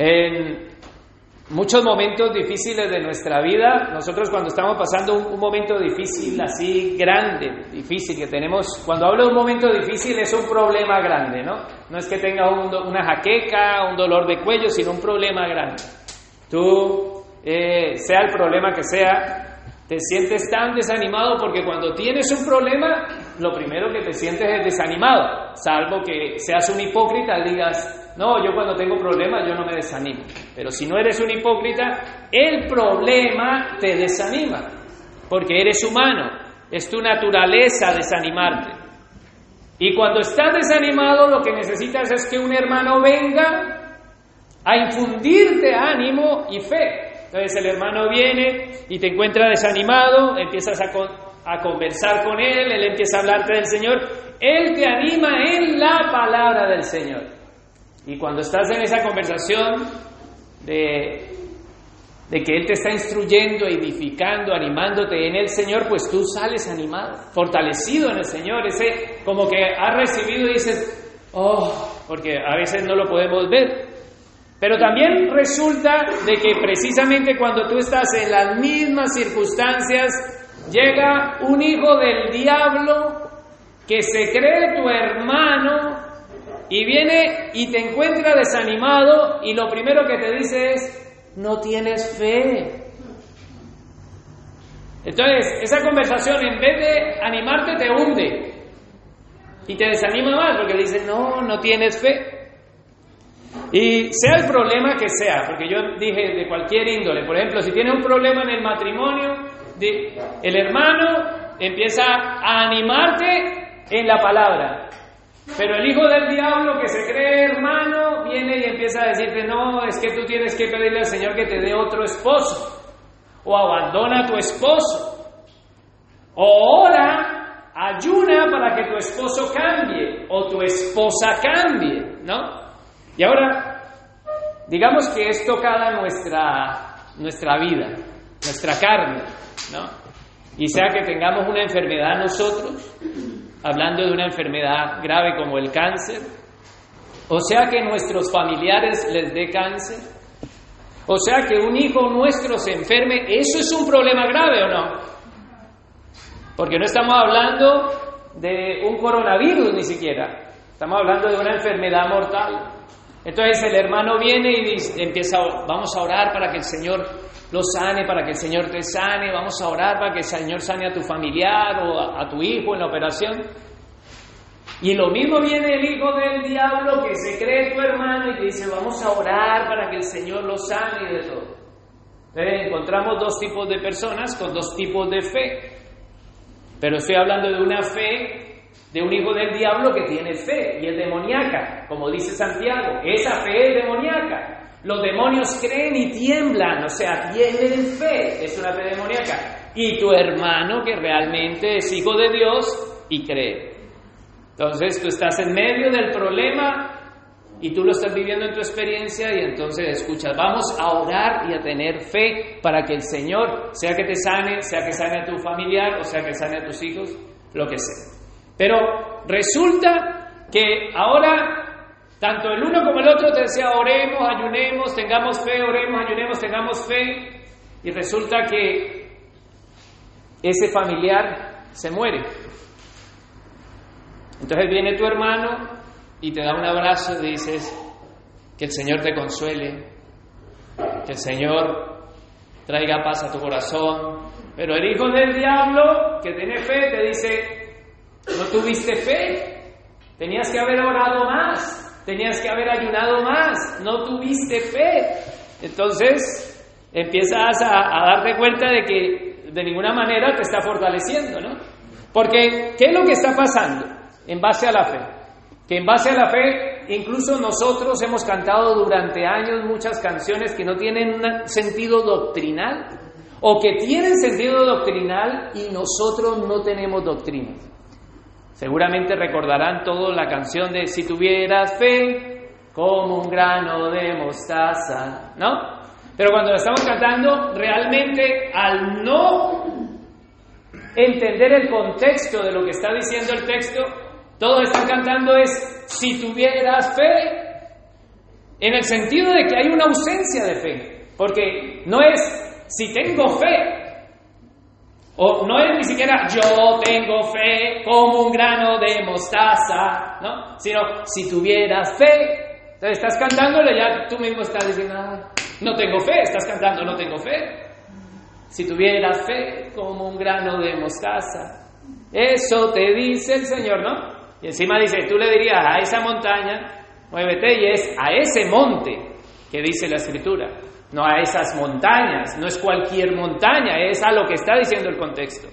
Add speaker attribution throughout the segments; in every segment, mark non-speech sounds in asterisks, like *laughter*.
Speaker 1: En muchos momentos difíciles de nuestra vida, nosotros cuando estamos pasando un, momento difícil, así grande, difícil, que tenemos, cuando hablo de un momento difícil es un problema grande, ¿no? No es que tenga una jaqueca, un dolor de cuello, sino un problema grande. Tú, eh, sea el problema que sea, te sientes tan desanimado porque cuando tienes un problema, lo primero que te sientes es desanimado, salvo que seas un hipócrita digas, no, yo cuando tengo problemas yo no me desanimo. Pero si no eres un hipócrita, el problema te desanima, porque eres humano, es tu naturaleza desanimarte. Y cuando estás desanimado, lo que necesitas es que un hermano venga a infundirte ánimo y fe. Entonces el hermano viene y te encuentra desanimado, empiezas a, conversar con él, él empieza a hablarte del Señor, él te anima en la palabra del Señor. Y cuando estás en esa conversación de, de que Él te está instruyendo, edificando, animándote en el Señor, pues tú sales animado, fortalecido en el Señor, ese como que has recibido y dices, oh, porque a veces no lo podemos ver, pero también resulta de que precisamente cuando tú estás en las mismas circunstancias, llega un hijo del diablo que se cree tu hermano y viene y te encuentra desanimado y lo primero que te dice es, no tienes fe. Entonces, esa conversación en vez de animarte te hunde y te desanima más porque dice, no, no tienes fe. Y sea el problema que sea, porque yo dije de cualquier índole, por ejemplo, si tiene un problema en el matrimonio, el hermano empieza a animarte en la palabra, pero el hijo del diablo que se cree hermano viene y empieza a decirte, no, es que tú tienes que pedirle al Señor que te dé otro esposo, o abandona a tu esposo, o ora, ayuna para que tu esposo cambie, o tu esposa cambie, ¿no? Y ahora, digamos que es tocada nuestra, nuestra vida, nuestra carne, ¿no? Y sea que tengamos una enfermedad nosotros, hablando de una enfermedad grave como el cáncer, o sea que nuestros familiares les dé cáncer, o sea que un hijo nuestro se enferme, ¿eso es un problema grave o no? Porque no estamos hablando de un coronavirus ni siquiera, estamos hablando de una enfermedad mortal. Entonces el hermano viene y empieza, vamos a orar para que el Señor lo sane, para que el Señor te sane, vamos a orar para que el Señor sane a tu familiar o a, tu hijo en la operación. Y lo mismo viene el hijo del diablo que se cree tu hermano y te dice, vamos a orar para que el Señor lo sane de todo. Entonces encontramos dos tipos de personas con dos tipos de fe. Pero estoy hablando de una fe de un hijo del diablo que tiene fe y es demoníaca, como dice Santiago. Esa fe es demoníaca. Los demonios creen y tiemblan, o sea, tienen fe, es una fe demoníaca. Y tu hermano que realmente es hijo de Dios y cree. Entonces tú estás en medio del problema y tú lo estás viviendo en tu experiencia y entonces escuchas, vamos a orar y a tener fe para que el Señor, sea que te sane, sea que sane a tu familiar o sea que sane a tus hijos, lo que sea. Pero resulta que ahora, tanto el uno como el otro te decía, oremos, ayunemos, tengamos fe, oremos, ayunemos, tengamos fe. Y resulta que ese familiar se muere. Entonces viene tu hermano y te da un abrazo y dices, que el Señor te consuele, que el Señor traiga paz a tu corazón. Pero el hijo del diablo que tiene fe te dice, no tuviste fe. Tenías que haber orado más. Tenías que haber ayunado más. No tuviste fe. Entonces empiezas a, darte cuenta de que de ninguna manera te está fortaleciendo, ¿no? Porque, ¿qué es lo que está pasando en base a la fe? Que en base a la fe, incluso nosotros hemos cantado durante años muchas canciones que no tienen sentido doctrinal o que tienen sentido doctrinal y nosotros no tenemos doctrina. Seguramente recordarán todos la canción de Si tuvieras fe como un grano de mostaza, ¿no? Pero cuando la estamos cantando, realmente al no entender el contexto de lo que está diciendo el texto, todos están cantando es Si tuvieras fe en el sentido de que hay una ausencia de fe, porque no es si tengo fe, o no es ni siquiera yo tengo fe como un grano de mostaza, ¿no? Sino si tuviera fe. Entonces estás cantándole, ya tú mismo estás diciendo, no tengo fe, estás cantando, no tengo fe. Si tuviera fe como un grano de mostaza. Eso te dice el Señor, ¿no? Y encima dice, tú le dirías a esa montaña, muévete, y es a ese monte que dice la Escritura no a esas montañas, no es cualquier montaña, es a lo que está diciendo el contexto.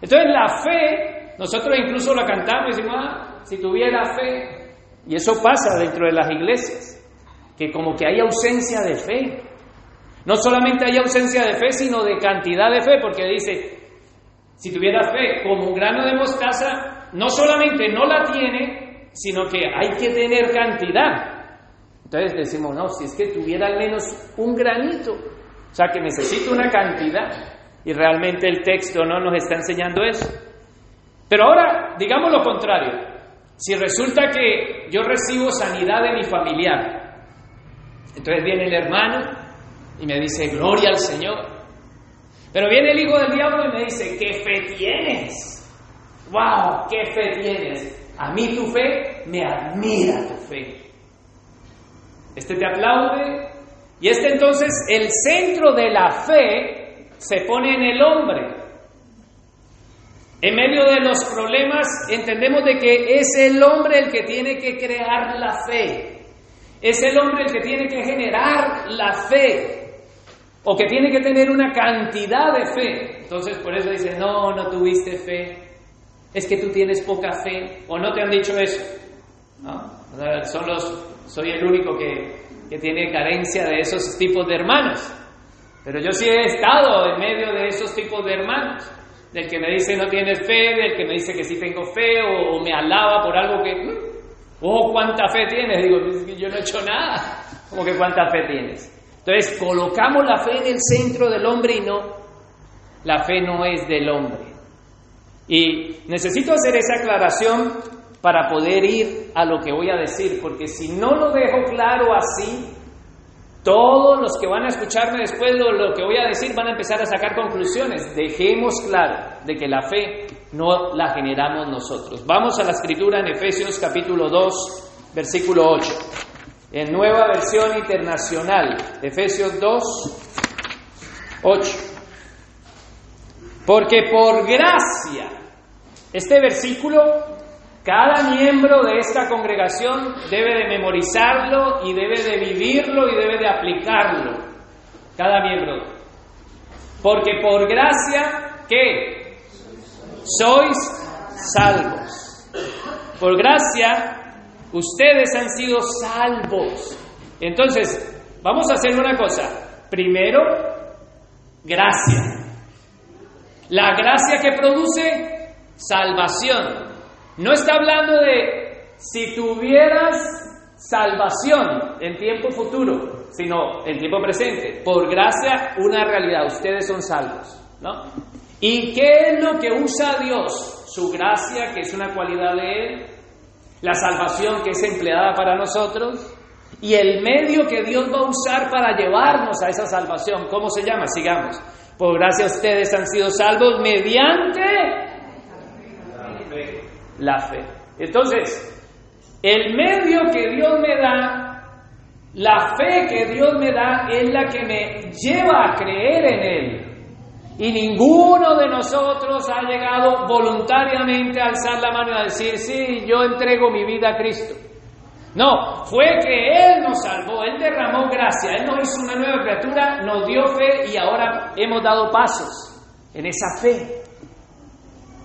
Speaker 1: Entonces la fe, nosotros incluso la cantamos y decimos, ah, si tuviera fe, y eso pasa dentro de las iglesias, que como que hay ausencia de fe. No solamente hay ausencia de fe, sino de cantidad de fe, porque dice, si tuviera fe como un grano de mostaza, no solamente no la tiene, sino que hay que tener cantidad. Entonces decimos, no, si es que tuviera al menos un granito, o sea que necesito una cantidad. Y realmente el texto no nos está enseñando eso. Pero ahora, digamos lo contrario. Si resulta que yo recibo sanidad de mi familiar, entonces viene el hermano y me dice, gloria al Señor. Pero viene el hijo del diablo y me dice, ¿qué fe tienes? ¡Wow! ¿Qué fe tienes? A mí tu fe me admira tu fe este te aplaude, y este entonces, el centro de la fe se pone en el hombre. En medio de los problemas entendemos de que es el hombre el que tiene que crear la fe. Es el hombre el que tiene que generar la fe. O que tiene que tener una cantidad de fe. Entonces por eso dice, no, no tuviste fe. Es que tú tienes poca fe. O no te han dicho eso. Son los soy el único que, tiene carencia de esos tipos de hermanos. Pero yo sí he estado en medio de esos tipos de hermanos. Del que me dice no tienes fe, del que me dice que sí tengo fe, o, me alaba por algo que, oh, cuánta fe tienes. Digo, yo no he hecho nada. Como que cuánta fe tienes. Entonces colocamos la fe en el centro del hombre y no, la fe no es del hombre. Y necesito hacer esa aclaración para poder ir a lo que voy a decir, porque si no lo dejo claro así, todos los que van a escucharme después de lo que voy a decir van a empezar a sacar conclusiones. Dejemos claro de que la fe no la generamos nosotros. Vamos a la escritura en Efesios capítulo 2, versículo 8. En nueva versión internacional, Efesios 2, 8. Porque por gracia, este versículo cada miembro de esta congregación debe de memorizarlo y debe de vivirlo y debe de aplicarlo. Cada miembro. Porque por gracia, ¿qué? Sois salvos. Por gracia, ustedes han sido salvos. Entonces, vamos a hacer una cosa. Primero, gracia. La gracia que produce salvación. No está hablando de si tuvieras salvación en tiempo futuro, sino en tiempo presente. Por gracia, una realidad, ustedes son salvos, ¿no? ¿Y qué es lo que usa Dios? Su gracia, que es una cualidad de Él, la salvación que es empleada para nosotros, y el medio que Dios va a usar para llevarnos a esa salvación. ¿Cómo se llama? Sigamos. Por gracia ustedes han sido salvos mediante la fe. Entonces, el medio que Dios me da, la fe que Dios me da es la que me lleva a creer en Él. Y ninguno de nosotros ha llegado voluntariamente a alzar la mano y a decir, sí, yo entrego mi vida a Cristo. No, fue que Él nos salvó, Él derramó gracia, Él nos hizo una nueva criatura, nos dio fe y ahora hemos dado pasos en esa fe.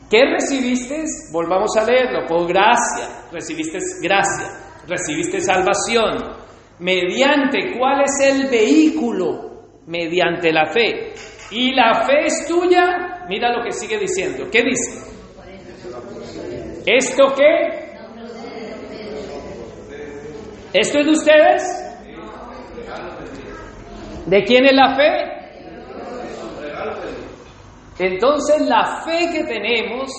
Speaker 1: ¿Qué recibiste? Volvamos a leerlo. Por gracia. Recibiste gracia. Recibiste salvación. ¿Mediante cuál es el vehículo? Mediante la fe. Y la fe es tuya. Mira lo que sigue diciendo. ¿Qué dice? ¿Esto qué? ¿Esto es de ustedes? ¿De quién es la fe? Entonces la fe que tenemos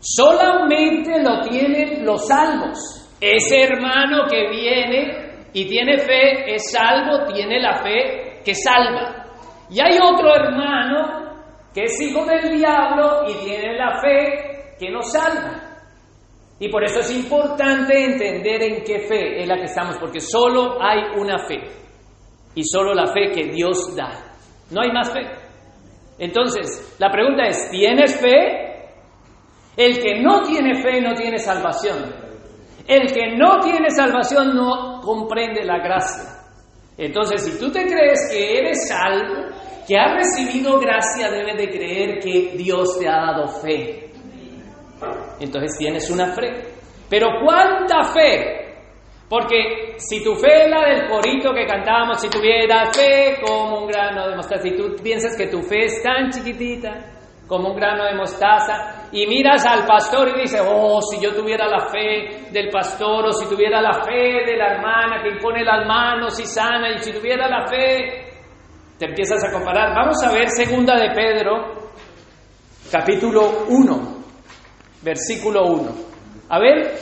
Speaker 1: solamente lo tienen los salvos. Ese hermano que viene y tiene fe, es salvo, tiene la fe que salva. Y hay otro hermano que es hijo del diablo y tiene la fe que no salva. Y por eso es importante entender en qué fe es la que estamos, porque solo hay una fe y solo la fe que Dios da. No hay más fe. Entonces, la pregunta es, ¿tienes fe? El que no tiene fe no tiene salvación. El que no tiene salvación no comprende la gracia. Entonces, si tú te crees que eres salvo, que has recibido gracia, debes de creer que Dios te ha dado fe. Entonces tienes una fe. Pero ¿cuánta fe? Porque si tu fe es la del corito que cantábamos, si tuviera fe como un grano de mostaza, si tú piensas que tu fe es tan chiquitita como un grano de mostaza, y miras al pastor y dices, oh, si yo tuviera la fe del pastor, o si tuviera la fe de la hermana que impone las manos y sana, y si tuviera la fe, te empiezas a comparar. Vamos a ver segunda de Pedro, capítulo 1, versículo 1. A ver,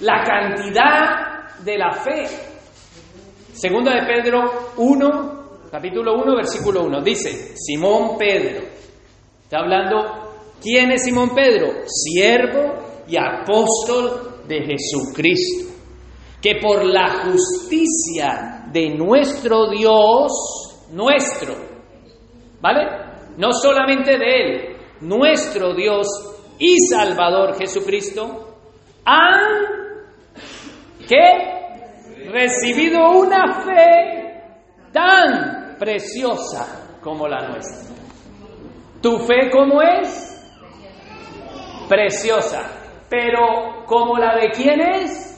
Speaker 1: la cantidad de la fe. Segunda de Pedro 1, capítulo 1, versículo 1. Dice, Simón Pedro. Está hablando, ¿quién es Simón Pedro? Siervo y apóstol de Jesucristo. Que por la justicia de nuestro Dios, nuestro, ¿vale? No solamente de Él, nuestro Dios y Salvador Jesucristo, han ¿qué? recibido una fe tan preciosa como la nuestra. ¿Tu fe cómo es? Preciosa. Pero ¿como la de quién es?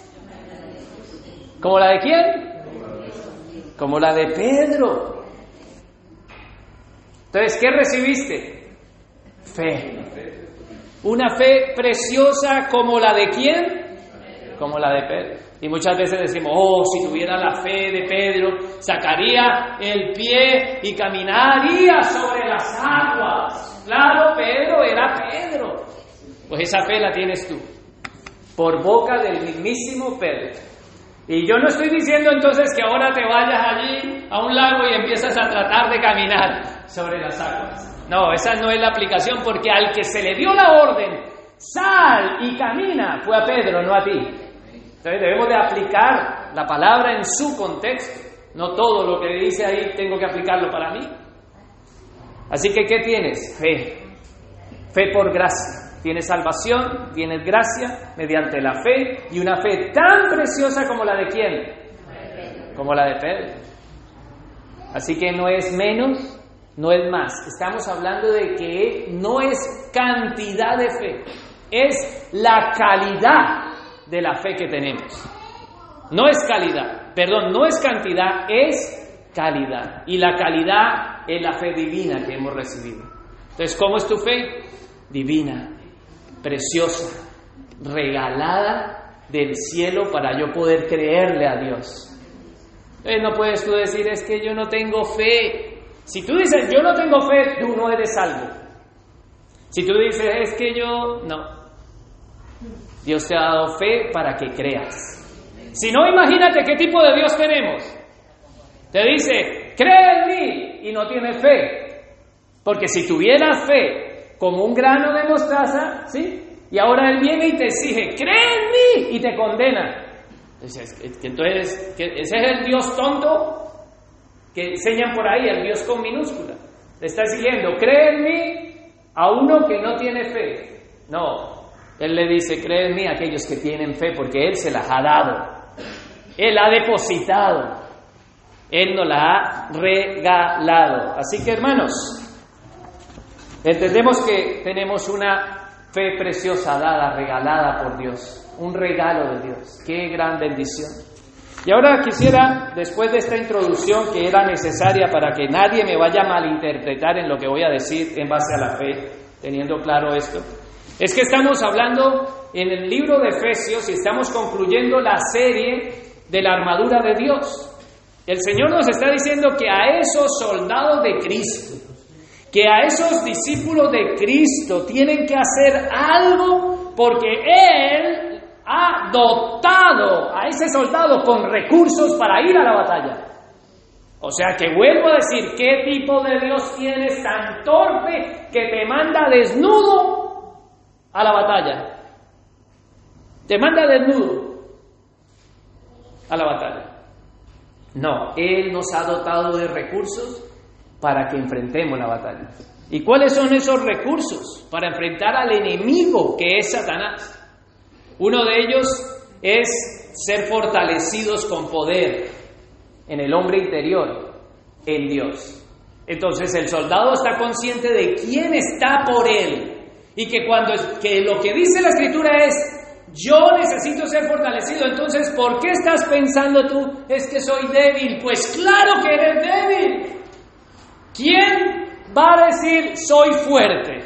Speaker 1: ¿Como la de quién? Como la de Pedro. Entonces, ¿qué recibiste? Fe. Una fe preciosa como la de quién? Como la de Pedro. Y muchas veces decimos, oh, si tuviera la fe de Pedro, sacaría el pie y caminaría sobre las aguas. Claro, Pedro era Pedro. Pues esa fe la tienes tú, por boca del mismísimo Pedro. Y yo no estoy diciendo entonces que ahora te vayas allí a un lago y empiezas a tratar de caminar sobre las aguas. No, esa no es la aplicación porque al que se le dio la orden, sal y camina, fue a Pedro, no a ti. Entonces debemos de aplicar la palabra en su contexto. No todo lo que dice ahí tengo que aplicarlo para mí. Así que, ¿qué tienes? Fe. Fe por gracia. Tienes salvación, tienes gracia mediante la fe y una fe tan preciosa como la de quién? Como la de Pedro. Así que no es menos, no es más. Estamos hablando de que no es cantidad de fe, es la calidad de la fe que tenemos. No es calidad, perdón, no es cantidad, es calidad. Y la calidad es la fe divina que hemos recibido. Entonces, ¿cómo es tu fe? Divina, preciosa, regalada del cielo para yo poder creerle a Dios. Entonces, no puedes tú decir, es que yo no tengo fe. Si tú dices, yo no tengo fe, tú no eres salvo. Si tú dices, es que yo, no. Dios te ha dado fe para que creas. Si no, imagínate qué tipo de Dios tenemos. Te dice, cree en mí y no tienes fe. Porque si tuvieras fe como un grano de mostaza, ¿sí? Y ahora Él viene y te exige, cree en mí y te condena. Entonces, ese es el Dios tonto que enseñan por ahí, el Dios con minúscula. Le está exigiendo, cree en mí a uno que no tiene fe. No, Él le dice, cree en mí aquellos que tienen fe porque Él se las ha dado. Él ha depositado. Él nos la ha regalado. Así que hermanos, entendemos que tenemos una fe preciosa dada, regalada por Dios. Un regalo de Dios. Qué gran bendición. Y ahora quisiera, después de esta introducción que era necesaria para que nadie me vaya a malinterpretar en lo que voy a decir en base a la fe, teniendo claro esto, es que estamos hablando en el libro de Efesios y estamos concluyendo la serie de la armadura de Dios. El Señor nos está diciendo que a esos soldados de Cristo, que a esos discípulos de Cristo tienen que hacer algo porque Él ha dotado a ese soldado con recursos para ir a la batalla. O sea que vuelvo a decir, ¿qué tipo de Dios tienes tan torpe que te manda desnudo a la batalla? Te manda desnudo a la batalla. No, Él nos ha dotado de recursos para que enfrentemos la batalla. ¿Y cuáles son esos recursos para enfrentar al enemigo que es Satanás? Uno de ellos es ser fortalecidos con poder en el hombre interior, en Dios. Entonces el soldado está consciente de quién está por él y que cuando que lo que dice la escritura es yo necesito ser fortalecido, entonces ¿por qué estás pensando tú es que soy débil? Pues claro que eres débil. ¿Quién va a decir soy fuerte?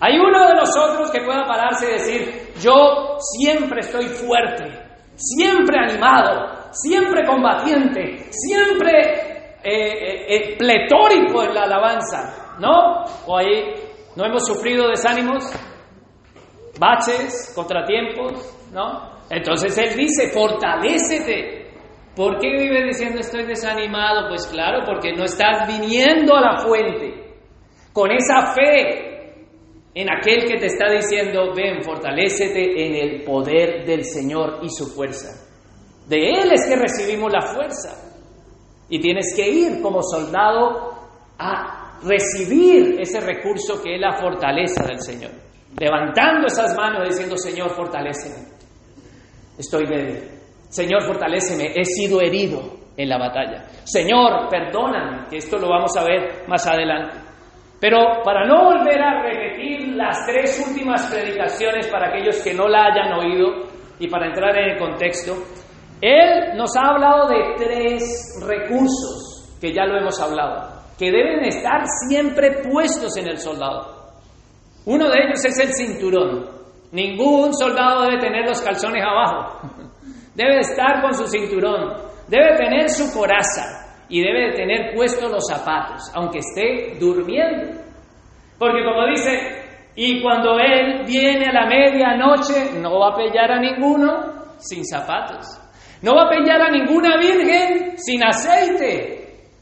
Speaker 1: Hay uno de nosotros que pueda pararse y decir yo siempre estoy fuerte, siempre animado, siempre combatiente, siempre eh, eh, eh, pletórico en la alabanza, ¿no? O ahí no hemos sufrido desánimos, baches, contratiempos, ¿no? Entonces él dice, fortalécete. ¿Por qué vive diciendo estoy desanimado? Pues claro, porque no estás viniendo a la fuente con esa fe en aquel que te está diciendo, ven, fortalécete en el poder del Señor y su fuerza. De Él es que recibimos la fuerza. Y tienes que ir como soldado a recibir ese recurso que es la fortaleza del Señor. Levantando esas manos diciendo, Señor, fortaléceme. Estoy débil. Señor, fortaléceme. He sido herido en la batalla. Señor, perdóname, que esto lo vamos a ver más adelante. Pero para no volver a repetir las tres últimas predicaciones para aquellos que no la hayan oído y para entrar en el contexto, él nos ha hablado de tres recursos, que ya lo hemos hablado, que deben estar siempre puestos en el soldado. Uno de ellos es el cinturón. Ningún soldado debe tener los calzones abajo. *laughs* Debe estar con su cinturón. Debe tener su coraza. Y debe de tener puestos los zapatos, aunque esté durmiendo. Porque como dice, y cuando él viene a la medianoche, no va a pellar a ninguno sin zapatos. No va a peñar a ninguna virgen sin aceite,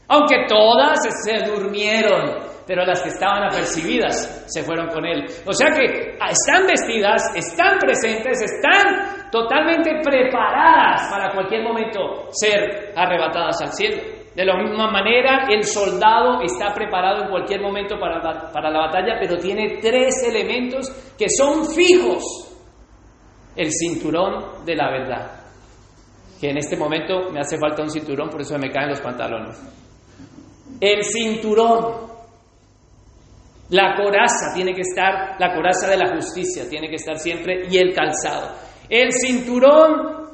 Speaker 1: aunque todas se durmieron, pero las que estaban apercibidas se fueron con él. O sea que están vestidas, están presentes, están totalmente preparadas para cualquier momento ser arrebatadas al cielo. De la misma manera, el soldado está preparado en cualquier momento para para la batalla, pero tiene tres elementos que son fijos. El cinturón de la verdad que en este momento me hace falta un cinturón, por eso me caen los pantalones. El cinturón, la coraza tiene que estar, la coraza de la justicia tiene que estar siempre y el calzado. El cinturón,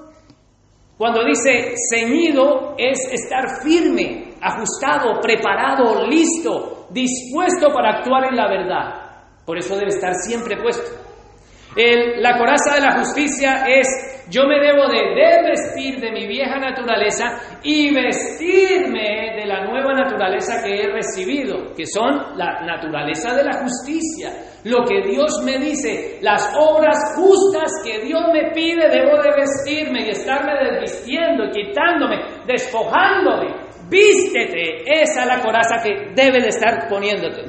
Speaker 1: cuando dice ceñido, es estar firme, ajustado, preparado, listo, dispuesto para actuar en la verdad. Por eso debe estar siempre puesto. El, la coraza de la justicia es yo me debo de desvestir de mi vieja naturaleza y vestirme de la nueva naturaleza que he recibido, que son la naturaleza de la justicia. Lo que Dios me dice, las obras justas que Dios me pide, debo de vestirme y estarme desvistiendo, quitándome, despojándome. Vístete, esa es la coraza que debe de estar poniéndote.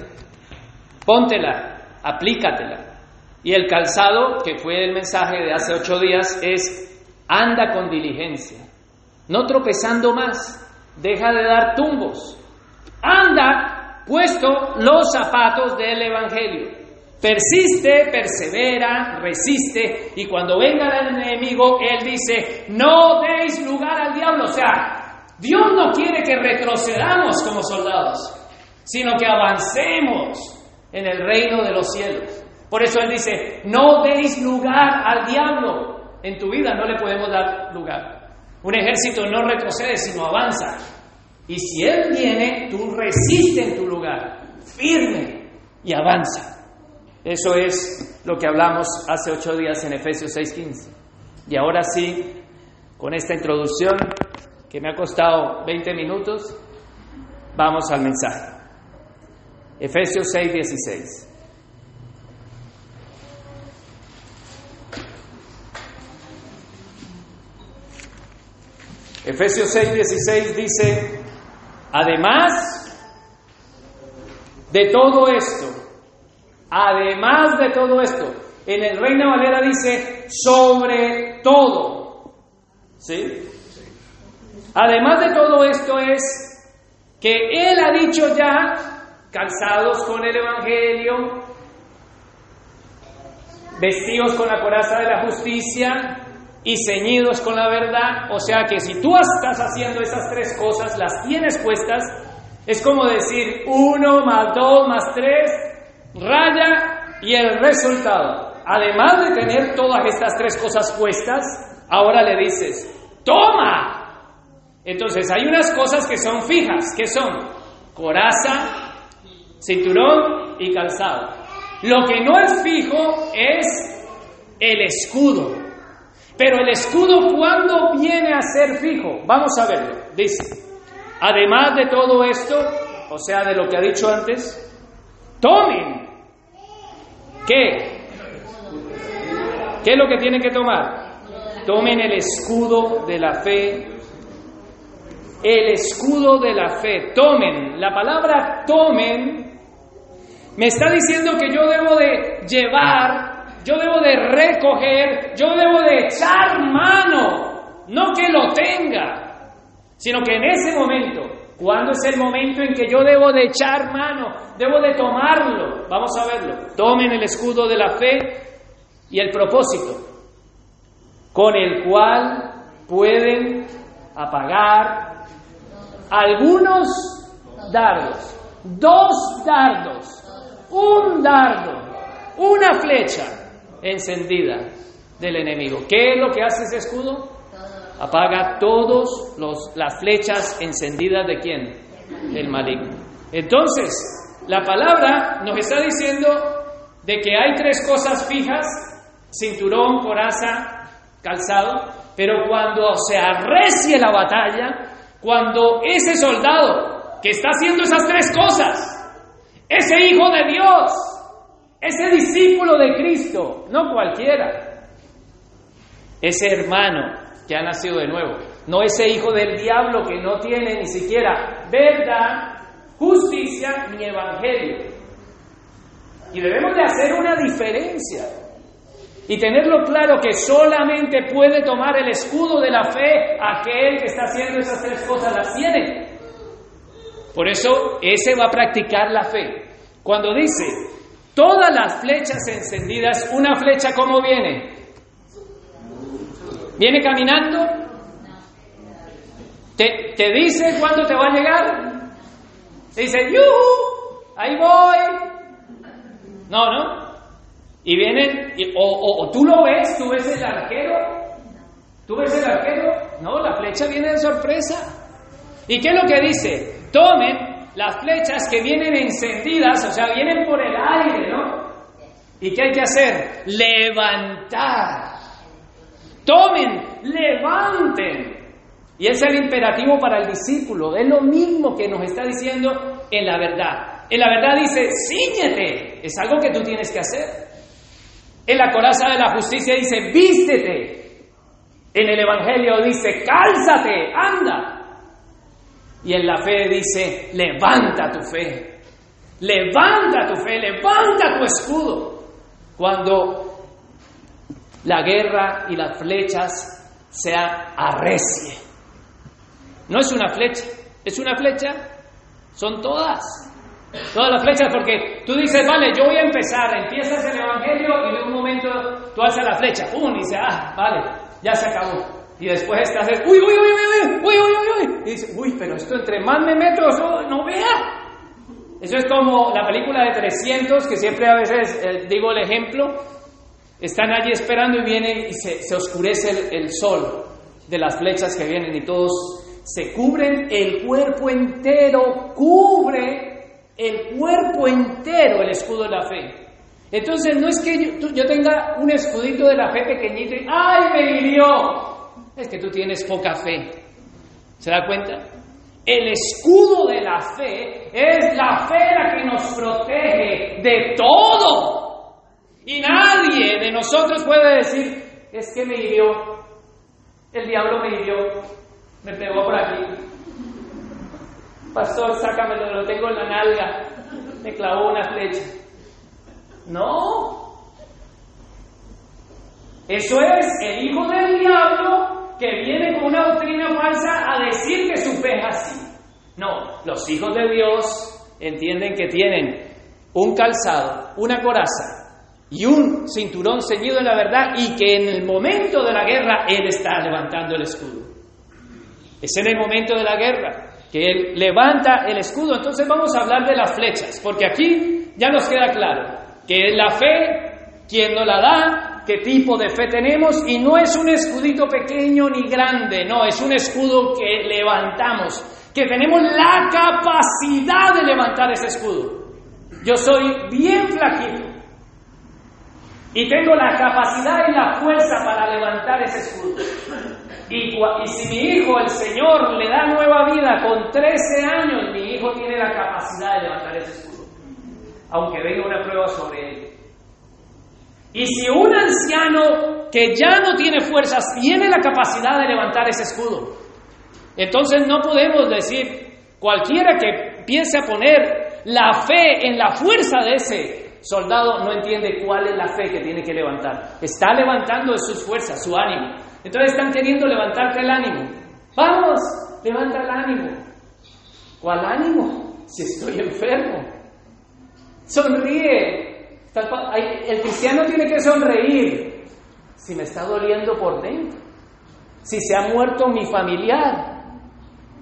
Speaker 1: Póntela, aplícatela. Y el calzado, que fue el mensaje de hace ocho días, es anda con diligencia, no tropezando más, deja de dar tumbos, anda puesto los zapatos del Evangelio, persiste, persevera, resiste, y cuando venga el enemigo, él dice, no deis lugar al diablo, o sea, Dios no quiere que retrocedamos como soldados, sino que avancemos en el reino de los cielos. Por eso Él dice, no deis lugar al diablo. En tu vida no le podemos dar lugar. Un ejército no retrocede, sino avanza. Y si Él viene, tú resiste en tu lugar, firme y avanza. Eso es lo que hablamos hace ocho días en Efesios 6:15. Y ahora sí, con esta introducción que me ha costado 20 minutos, vamos al mensaje. Efesios 6:16. Efesios 6, 16 dice, además de todo esto, además de todo esto, en el Reina Valera dice, sobre todo, ¿sí? Además de todo esto es que Él ha dicho ya, calzados con el Evangelio, vestidos con la coraza de la justicia y ceñidos con la verdad. O sea que si tú estás haciendo esas tres cosas, las tienes puestas, es como decir uno más dos más tres, raya y el resultado. Además de tener todas estas tres cosas puestas, ahora le dices, toma. Entonces hay unas cosas que son fijas, que son coraza, cinturón y calzado. Lo que no es fijo es el escudo. Pero el escudo, ¿cuándo viene a ser fijo? Vamos a verlo. Dice, además de todo esto, o sea, de lo que ha dicho antes, tomen. ¿Qué? ¿Qué es lo que tienen que tomar? Tomen el escudo de la fe. El escudo de la fe. Tomen. La palabra tomen me está diciendo que yo debo de llevar, yo debo de recoger, yo debo de echar mano, no que lo tenga, sino que en ese momento, ¿cuándo es el momento en que yo debo de echar mano, debo de tomarlo? Vamos a verlo. Tomen el escudo de la fe y el propósito, con el cual pueden apagar algunos dardos, dos dardos un dardo, una flecha encendida del enemigo. ¿Qué es lo que hace ese escudo? Apaga todas las flechas encendidas de quién? Del maligno. Entonces, la palabra nos está diciendo de que hay tres cosas fijas, cinturón, coraza, calzado, pero cuando se arrecie la batalla, cuando ese soldado que está haciendo esas tres cosas, ese hijo de Dios, ese discípulo de Cristo, no cualquiera, ese hermano que ha nacido de nuevo, no ese hijo del diablo que no tiene ni siquiera verdad, justicia ni evangelio. Y debemos de hacer una diferencia y tenerlo claro que solamente puede tomar el escudo de la fe aquel que está haciendo esas tres cosas, las tiene. Por eso ese va a practicar la fe. Cuando dice, todas las flechas encendidas, una flecha ¿cómo viene? ¿Viene caminando? ¿Te, te dice cuándo te va a llegar? Te dice, ¡yuhu! Ahí voy. No, ¿no? Y vienen, o, o tú lo ves, tú ves el arquero, tú ves el arquero, no, la flecha viene de sorpresa. ¿Y qué es lo que dice? Tomen las flechas que vienen encendidas, o sea, vienen por el aire, ¿no? ¿Y qué hay que hacer? Levantar. Tomen, levanten. Y es el imperativo para el discípulo. Es lo mismo que nos está diciendo en la verdad. En la verdad dice, ciñete. Es algo que tú tienes que hacer. En la coraza de la justicia dice, vístete. En el Evangelio dice, cálzate, anda. Y en la fe dice, levanta tu fe, levanta tu fe, levanta tu escudo. Cuando la guerra y las flechas se arrecie. No es una flecha, es una flecha, son todas. Todas las flechas, porque tú dices, vale, yo voy a empezar, empiezas el Evangelio y de un momento tú haces la flecha, ¡pum! y dices, ah, vale, ya se acabó. Y después estás, uy, uy, uy, uy, uy, uy, uy, uy. Y dices, uy, pero esto entre más me meto, no vea. Eso es como la película de 300, que siempre a veces eh, digo el ejemplo. Están allí esperando y viene y se, se oscurece el, el sol de las flechas que vienen y todos se cubren el cuerpo entero, cubre el cuerpo entero el escudo de la fe. Entonces no es que yo, yo tenga un escudito de la fe pequeñito y ¡ay, me! Es que tú tienes poca fe. ¿Se da cuenta? El escudo de la fe es la fe la que nos protege de todo. Y nadie de nosotros puede decir, es que me hirió, el diablo me hirió, Me pegó por aquí. Pastor, sácamelo, lo tengo en la nalga. Me clavó una flecha. No. Eso es el hijo del diablo que viene con una doctrina falsa a decir que su fe es así. No, los hijos de Dios entienden que tienen un calzado, una coraza y un cinturón ceñido en la verdad y que en el momento de la guerra Él está levantando el escudo. Es en el momento de la guerra que Él levanta el escudo. Entonces vamos a hablar de las flechas, porque aquí ya nos queda claro que la fe, quien nos la da, qué tipo de fe tenemos y no es un escudito pequeño ni grande, no, es un escudo que levantamos, que tenemos la capacidad de levantar ese escudo. Yo soy bien flaquito, y tengo la capacidad y la fuerza para levantar ese escudo. Y, si mi hijo, el Señor, le da nueva vida con 13 años, mi hijo tiene la capacidad de levantar ese escudo, aunque venga una prueba sobre él. Y si un anciano que ya no tiene fuerzas tiene la capacidad de levantar ese escudo, entonces no podemos decir, cualquiera que piense a poner la fe en la fuerza de ese soldado no entiende cuál es la fe que tiene que levantar. Está levantando de sus fuerzas, su ánimo. Entonces están queriendo levantarte el ánimo. Vamos, levanta el ánimo. ¿Cuál ánimo? Si estoy enfermo. Sonríe. El cristiano tiene que sonreír. Si me está doliendo por dentro. Si se ha muerto mi familiar.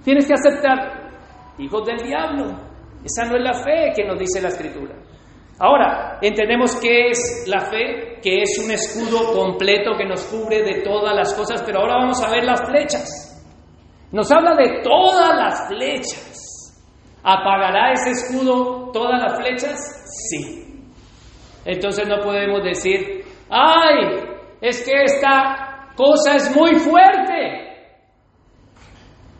Speaker 1: Tienes que aceptar. Hijos del diablo. Esa no es la fe que nos dice la escritura. Ahora, entendemos qué es la fe, que es un escudo completo que nos cubre de todas las cosas, pero ahora vamos a ver las flechas. Nos habla de todas las flechas. ¿Apagará ese escudo todas las flechas? Sí. Entonces no podemos decir, ay, es que esta cosa es muy fuerte.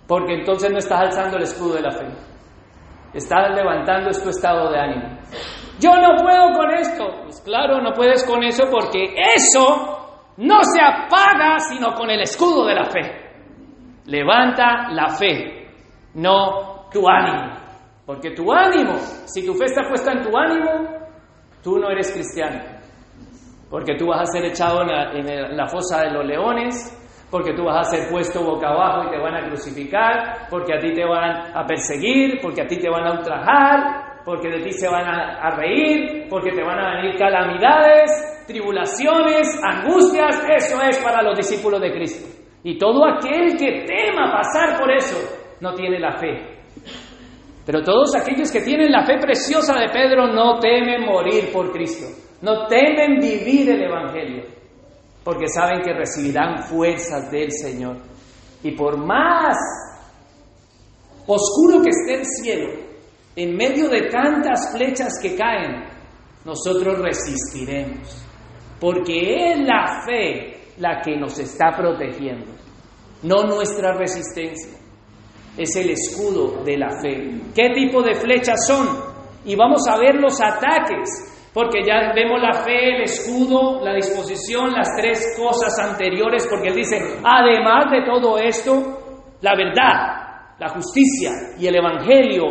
Speaker 1: Porque entonces no estás alzando el escudo de la fe. Estás levantando tu estado de ánimo. Yo no puedo con esto. Pues claro, no puedes con eso porque eso no se apaga sino con el escudo de la fe. Levanta la fe, no tu ánimo. Porque tu ánimo, si tu fe está puesta en tu ánimo, tú no eres cristiano. Porque tú vas a ser echado en la, fosa de los leones, porque tú vas a ser puesto boca abajo y te van a crucificar, porque a ti te van a perseguir, porque a ti te van a ultrajar, porque de ti se van a, reír, porque te van a venir calamidades, tribulaciones, angustias, eso es para los discípulos de Cristo. Y todo aquel que tema pasar por eso no tiene la fe. Pero todos aquellos que tienen la fe preciosa de Pedro no temen morir por Cristo, no temen vivir el Evangelio, porque saben que recibirán fuerzas del Señor. Y por más oscuro que esté el cielo, en medio de tantas flechas que caen, nosotros resistiremos, porque es la fe la que nos está protegiendo, no nuestra resistencia. Es el escudo de la fe. ¿Qué tipo de flechas son? Y vamos a ver los ataques, porque ya vemos la fe, el escudo, la disposición, las tres cosas anteriores, porque él dice, además de todo esto, la verdad, la justicia y el Evangelio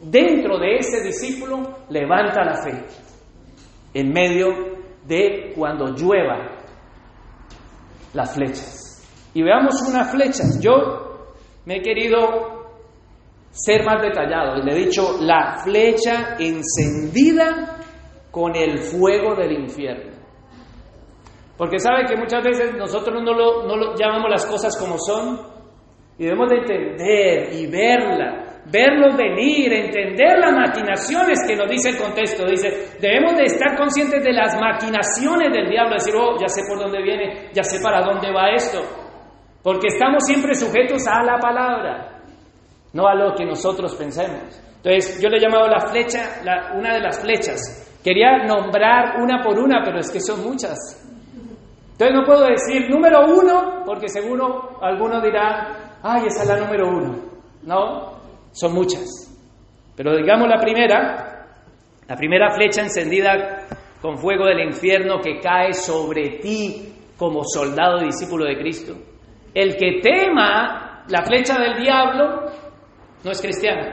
Speaker 1: dentro de ese discípulo levanta la fe en medio de cuando llueva las flechas. Y veamos unas flechas. Yo me he querido ser más detallado y le he dicho la flecha encendida con el fuego del infierno. Porque sabe que muchas veces nosotros no lo, no lo llamamos las cosas como son y debemos de entender y verla verlos venir, entender las maquinaciones que nos dice el contexto. Dice, debemos de estar conscientes de las maquinaciones del diablo, decir, oh, ya sé por dónde viene, ya sé para dónde va esto. Porque estamos siempre sujetos a la palabra, no a lo que nosotros pensemos. Entonces, yo le he llamado la flecha, una de las flechas. Quería nombrar una por una, pero es que son muchas. Entonces no puedo decir número uno, porque seguro alguno dirá, ay, esa es la número uno. No, son muchas. Pero digamos la primera, la primera flecha encendida con fuego del infierno que cae sobre ti como soldado discípulo de Cristo. El que tema la flecha del diablo, no es cristiano.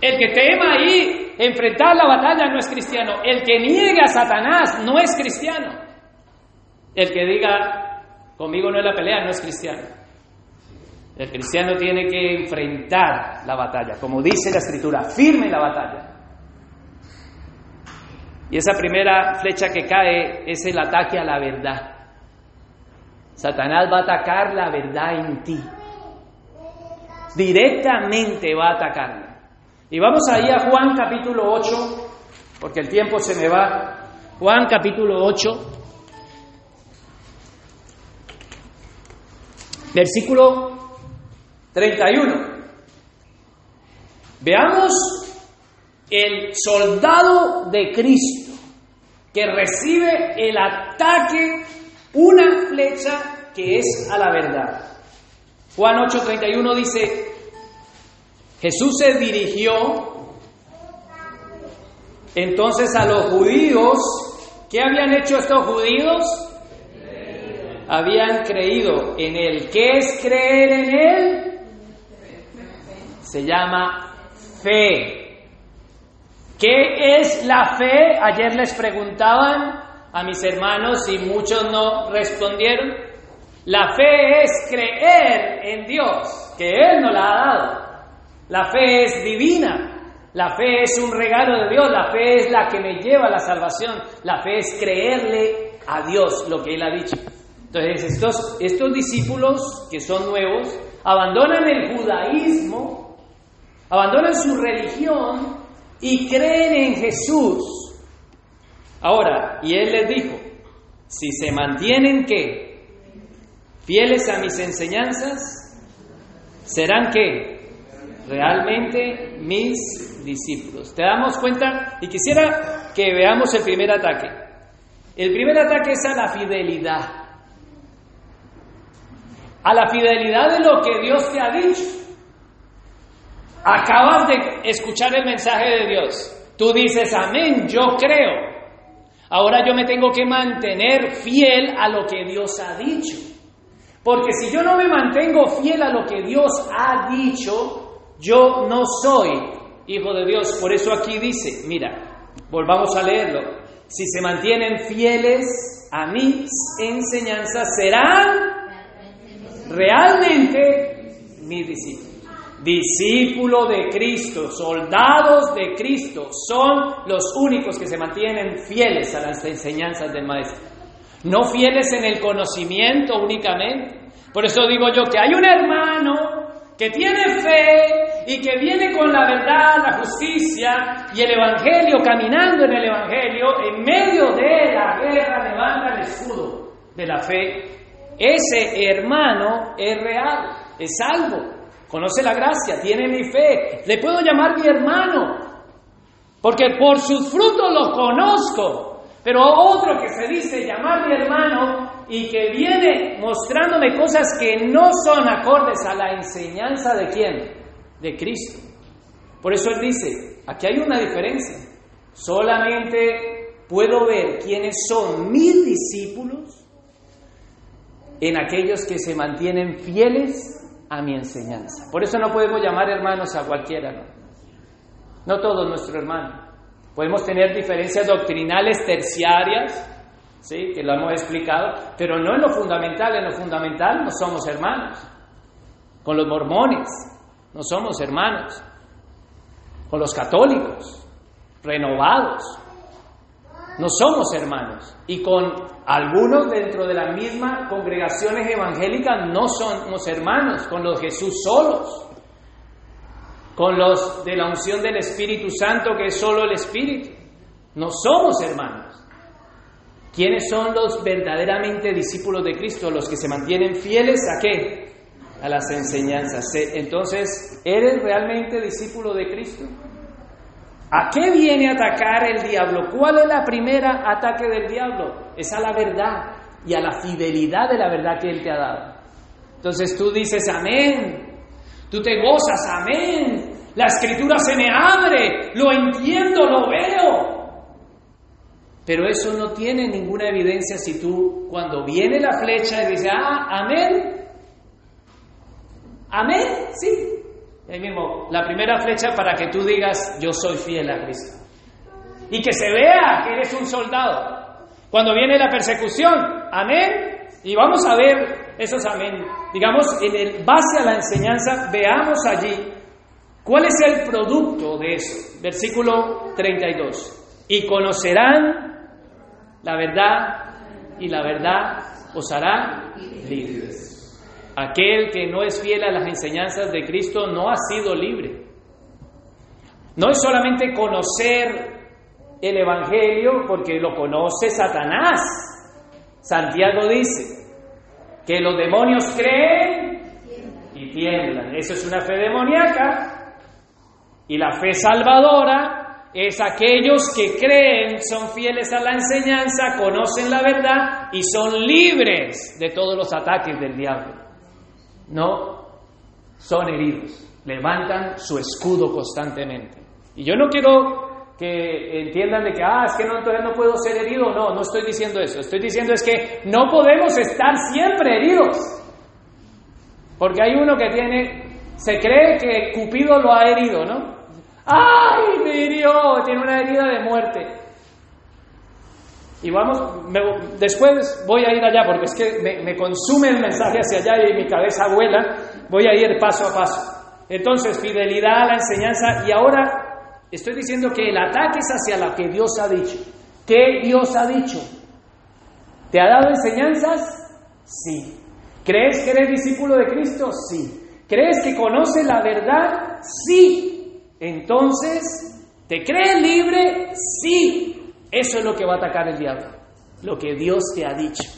Speaker 1: El que tema ahí enfrentar la batalla no es cristiano. El que niega a Satanás no es cristiano. El que diga, conmigo no es la pelea, no es cristiano. El cristiano tiene que enfrentar la batalla, como dice la escritura, firme la batalla. Y esa primera flecha que cae es el ataque a la verdad. Satanás va a atacar la verdad en ti. Directamente va a atacarla. Y vamos ahí a Juan capítulo 8, porque el tiempo se me va. Juan capítulo 8, versículo 31. Veamos el soldado de Cristo que recibe el ataque, una flecha que es a la verdad. Juan 8:31 dice, Jesús se dirigió entonces a los judíos. ¿Qué habían hecho estos judíos? Habían creído en Él. ¿Qué es creer en Él? Se llama fe. ¿Qué es la fe? Ayer les preguntaban a mis hermanos y muchos no respondieron. La fe es creer en Dios, que Él nos la ha dado. La fe es divina. La fe es un regalo de Dios. La fe es la que me lleva a la salvación. La fe es creerle a Dios lo que Él ha dicho. Entonces, estos, estos discípulos que son nuevos abandonan el judaísmo, abandonan su religión y creen en Jesús. Ahora, y Él les dijo, si se mantienen que fieles a mis enseñanzas, serán que realmente mis discípulos. ¿Te damos cuenta? Y quisiera que veamos el primer ataque. El primer ataque es a la fidelidad. A la fidelidad de lo que Dios te ha dicho. Acabas de escuchar el mensaje de Dios. Tú dices, amén, yo creo. Ahora yo me tengo que mantener fiel a lo que Dios ha dicho. Porque si yo no me mantengo fiel a lo que Dios ha dicho, yo no soy hijo de Dios. Por eso aquí dice, mira, volvamos a leerlo. Si se mantienen fieles a mis enseñanzas, serán realmente mis discípulos. Discípulo de Cristo, soldados de Cristo, son los únicos que se mantienen fieles a las enseñanzas del Maestro. No fieles en el conocimiento únicamente. Por eso digo yo que hay un hermano que tiene fe y que viene con la verdad, la justicia y el Evangelio, caminando en el Evangelio, en medio de la guerra levanta el escudo de la fe, ese hermano es real, es salvo, conoce la gracia, tiene mi fe, le puedo llamar mi hermano, porque por sus frutos los conozco. Pero otro que se dice llamar mi hermano y que viene mostrándome cosas que no son acordes a la enseñanza de quién? De Cristo. Por eso él dice, aquí hay una diferencia. Solamente puedo ver quiénes son mis discípulos en aquellos que se mantienen fieles a mi enseñanza. Por eso no podemos llamar hermanos a cualquiera, ¿no? No todos nuestros hermanos. Podemos tener diferencias doctrinales terciarias, ¿sí? que lo hemos explicado, pero no en lo fundamental. En lo fundamental no somos hermanos. Con los mormones no somos hermanos. Con los católicos renovados no somos hermanos. Y con algunos dentro de las mismas congregaciones evangélicas no somos hermanos, con los Jesús solos con los de la unción del Espíritu Santo, que es solo el Espíritu. No somos hermanos. ¿Quiénes son los verdaderamente discípulos de Cristo? Los que se mantienen fieles a qué? A las enseñanzas. Entonces, ¿eres realmente discípulo de Cristo? ¿A qué viene a atacar el diablo? ¿Cuál es la primera ataque del diablo? Es a la verdad y a la fidelidad de la verdad que Él te ha dado. Entonces tú dices, amén, Tú te gozas, amén. La escritura se me abre, lo entiendo, lo veo. Pero eso no tiene ninguna evidencia si tú, cuando viene la flecha y dice, ah, amén, Amén, sí. Ahí mismo, la primera flecha para que tú digas, yo soy fiel a Cristo. Y que se vea que eres un soldado. Cuando viene la persecución, amén. Y vamos a ver esos amén. Digamos, en el base a la enseñanza, veamos allí cuál es el producto de eso. Versículo 32. Y conocerán la verdad y la verdad os hará libres. Aquel que no es fiel a las enseñanzas de Cristo no ha sido libre. No es solamente conocer el Evangelio porque lo conoce Satanás. Santiago dice que los demonios creen y tiemblan. Eso es una fe demoníaca. Y la fe salvadora es aquellos que creen, son fieles a la enseñanza, conocen la verdad y son libres de todos los ataques del diablo. No, son heridos, levantan su escudo constantemente. Y yo no quiero que entiendan de que, ah, es que no, entonces no puedo ser herido. No, no estoy diciendo eso. Estoy diciendo es que no podemos estar siempre heridos. Porque hay uno que tiene, se cree que Cupido lo ha herido, ¿no? ¡Ay, me hirió! Tiene una herida de muerte. Y vamos, después voy a ir allá porque es que me, me, consume el mensaje hacia allá y mi cabeza vuela. Voy a ir paso a paso. Entonces, fidelidad a la enseñanza. Y ahora Estoy diciendo que el ataque es hacia lo que Dios ha dicho. ¿Qué Dios ha dicho? ¿Te ha dado enseñanzas? Sí. ¿Crees que eres discípulo de Cristo? Sí. ¿Crees que conoces la verdad? Sí. Entonces, ¿te crees libre? Sí. Eso es lo que va a atacar el diablo. Lo que Dios te ha dicho.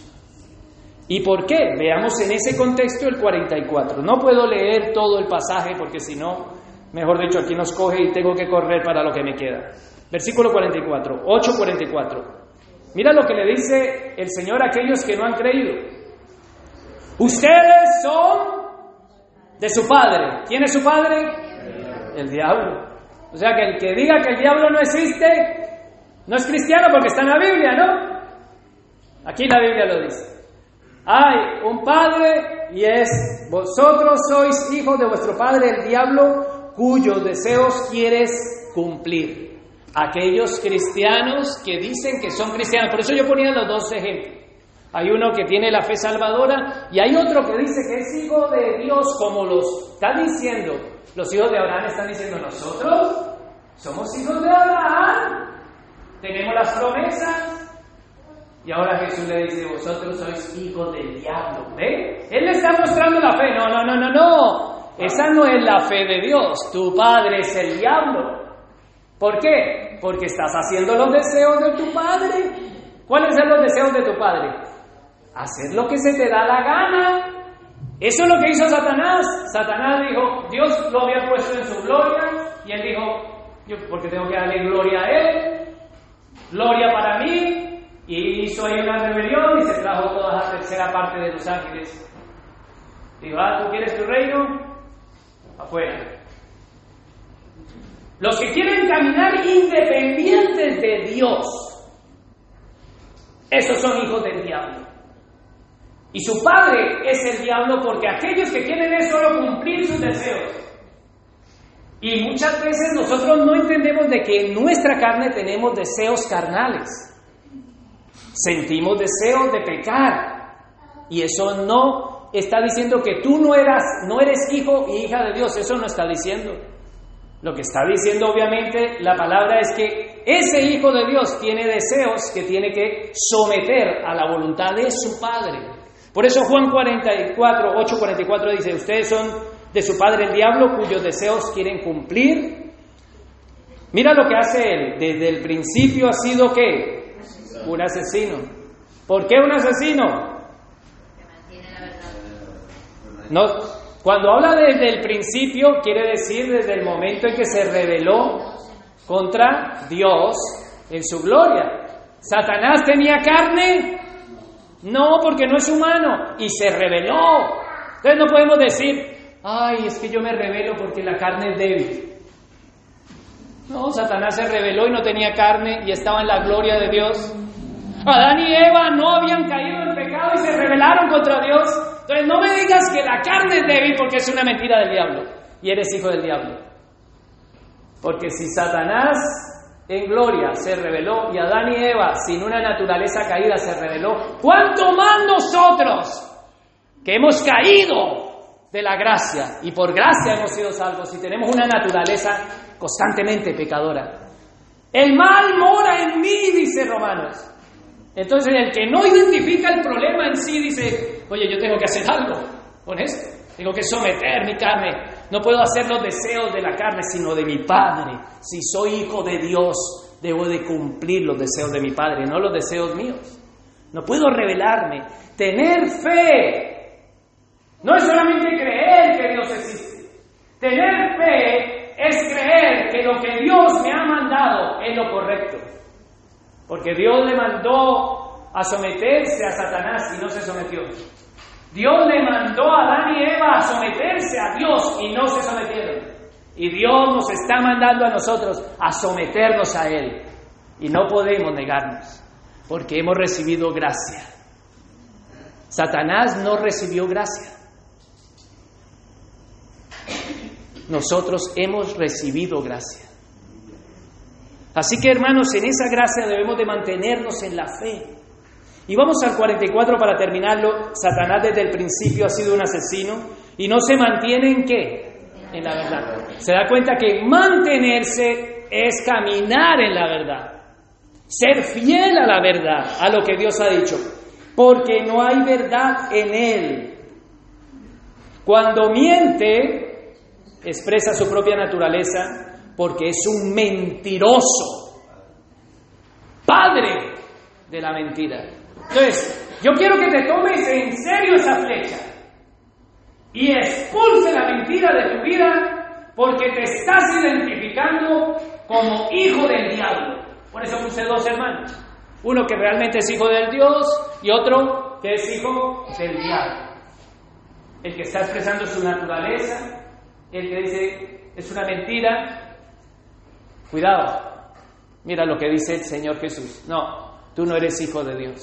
Speaker 1: ¿Y por qué? Veamos en ese contexto el 44. No puedo leer todo el pasaje porque si no Mejor dicho, aquí nos coge y tengo que correr para lo que me queda. Versículo 44, 8:44. Mira lo que le dice el Señor a aquellos que no han creído. Ustedes son de su padre. ¿Quién es su padre? El diablo. O sea que el que diga que el diablo no existe, no es cristiano porque está en la Biblia, ¿no? Aquí la Biblia lo dice. Hay un padre y es vosotros sois hijos de vuestro padre el diablo cuyos deseos quieres cumplir. Aquellos cristianos que dicen que son cristianos. Por eso yo ponía los dos ejemplos. Hay uno que tiene la fe salvadora y hay otro que dice que es hijo de Dios, como los están diciendo. Los hijos de Abraham están diciendo nosotros somos hijos de Abraham, tenemos las promesas. Y ahora Jesús le dice, vosotros sois hijos del diablo. ¿Ve? Él le está mostrando la fe. No, no, no, no, no. Esa no es la fe de Dios. Tu padre es el diablo. ¿Por qué? Porque estás haciendo los deseos de tu padre. ¿Cuáles son los deseos de tu padre? Hacer lo que se te da la gana. Eso es lo que hizo Satanás. Satanás dijo, Dios lo había puesto en su gloria y él dijo, yo porque tengo que darle gloria a él, gloria para mí, y hizo ahí una rebelión y se trajo toda la tercera parte de los ángeles. Dijo, ah, ¿tú quieres tu reino? afuera. Los que quieren caminar independientes de Dios, esos son hijos del diablo. Y su padre es el diablo porque aquellos que quieren es solo cumplir sus deseos. Y muchas veces nosotros no entendemos de que en nuestra carne tenemos deseos carnales. Sentimos deseos de pecar. Y eso no está diciendo que tú no, eras, no eres hijo y hija de Dios, eso no está diciendo. Lo que está diciendo obviamente la palabra es que ese hijo de Dios tiene deseos que tiene que someter a la voluntad de su padre. Por eso Juan 44, 8, 44 dice, ustedes son de su padre el diablo cuyos deseos quieren cumplir. Mira lo que hace él. Desde el principio ha sido qué? Un asesino. ¿Por qué un asesino? No, cuando habla desde el principio, quiere decir desde el momento en que se rebeló contra Dios en su gloria. ¿Satanás tenía carne? No, porque no es humano. Y se rebeló. Entonces no podemos decir, ay, es que yo me rebelo porque la carne es débil. No, Satanás se rebeló y no tenía carne y estaba en la gloria de Dios. Adán y Eva no habían caído en pecado y se rebelaron contra Dios. Entonces no me digas que la carne es débil porque es una mentira del diablo y eres hijo del diablo. Porque si Satanás en gloria se reveló y Adán y Eva sin una naturaleza caída se reveló, ¿cuánto más nosotros que hemos caído de la gracia y por gracia hemos sido salvos y tenemos una naturaleza constantemente pecadora? El mal mora en mí, dice Romanos. Entonces el que no identifica el problema en sí dice, oye, yo tengo que hacer algo con esto. Tengo que someter mi carne. No puedo hacer los deseos de la carne, sino de mi Padre. Si soy hijo de Dios, debo de cumplir los deseos de mi Padre, no los deseos míos. No puedo revelarme. Tener fe no es solamente creer que Dios existe. Tener fe es creer que lo que Dios me ha mandado es lo correcto. Porque Dios le mandó a someterse a Satanás y no se sometió. Dios le mandó a Adán y Eva a someterse a Dios y no se sometieron. Y Dios nos está mandando a nosotros a someternos a Él. Y no podemos negarnos, porque hemos recibido gracia. Satanás no recibió gracia. Nosotros hemos recibido gracia. Así que hermanos, en esa gracia debemos de mantenernos en la fe. Y vamos al 44 para terminarlo. Satanás desde el principio ha sido un asesino y no se mantiene en qué? En la verdad. Se da cuenta que mantenerse es caminar en la verdad. Ser fiel a la verdad, a lo que Dios ha dicho. Porque no hay verdad en él. Cuando miente, expresa su propia naturaleza porque es un mentiroso. Padre de la mentira. Entonces, yo quiero que te tomes en serio esa flecha y expulse la mentira de tu vida porque te estás identificando como hijo del diablo. Por eso puse dos hermanos. Uno que realmente es hijo del Dios y otro que es hijo del diablo. El que está expresando su naturaleza, el que dice es una mentira. Cuidado, mira lo que dice el Señor Jesús. No, tú no eres hijo de Dios.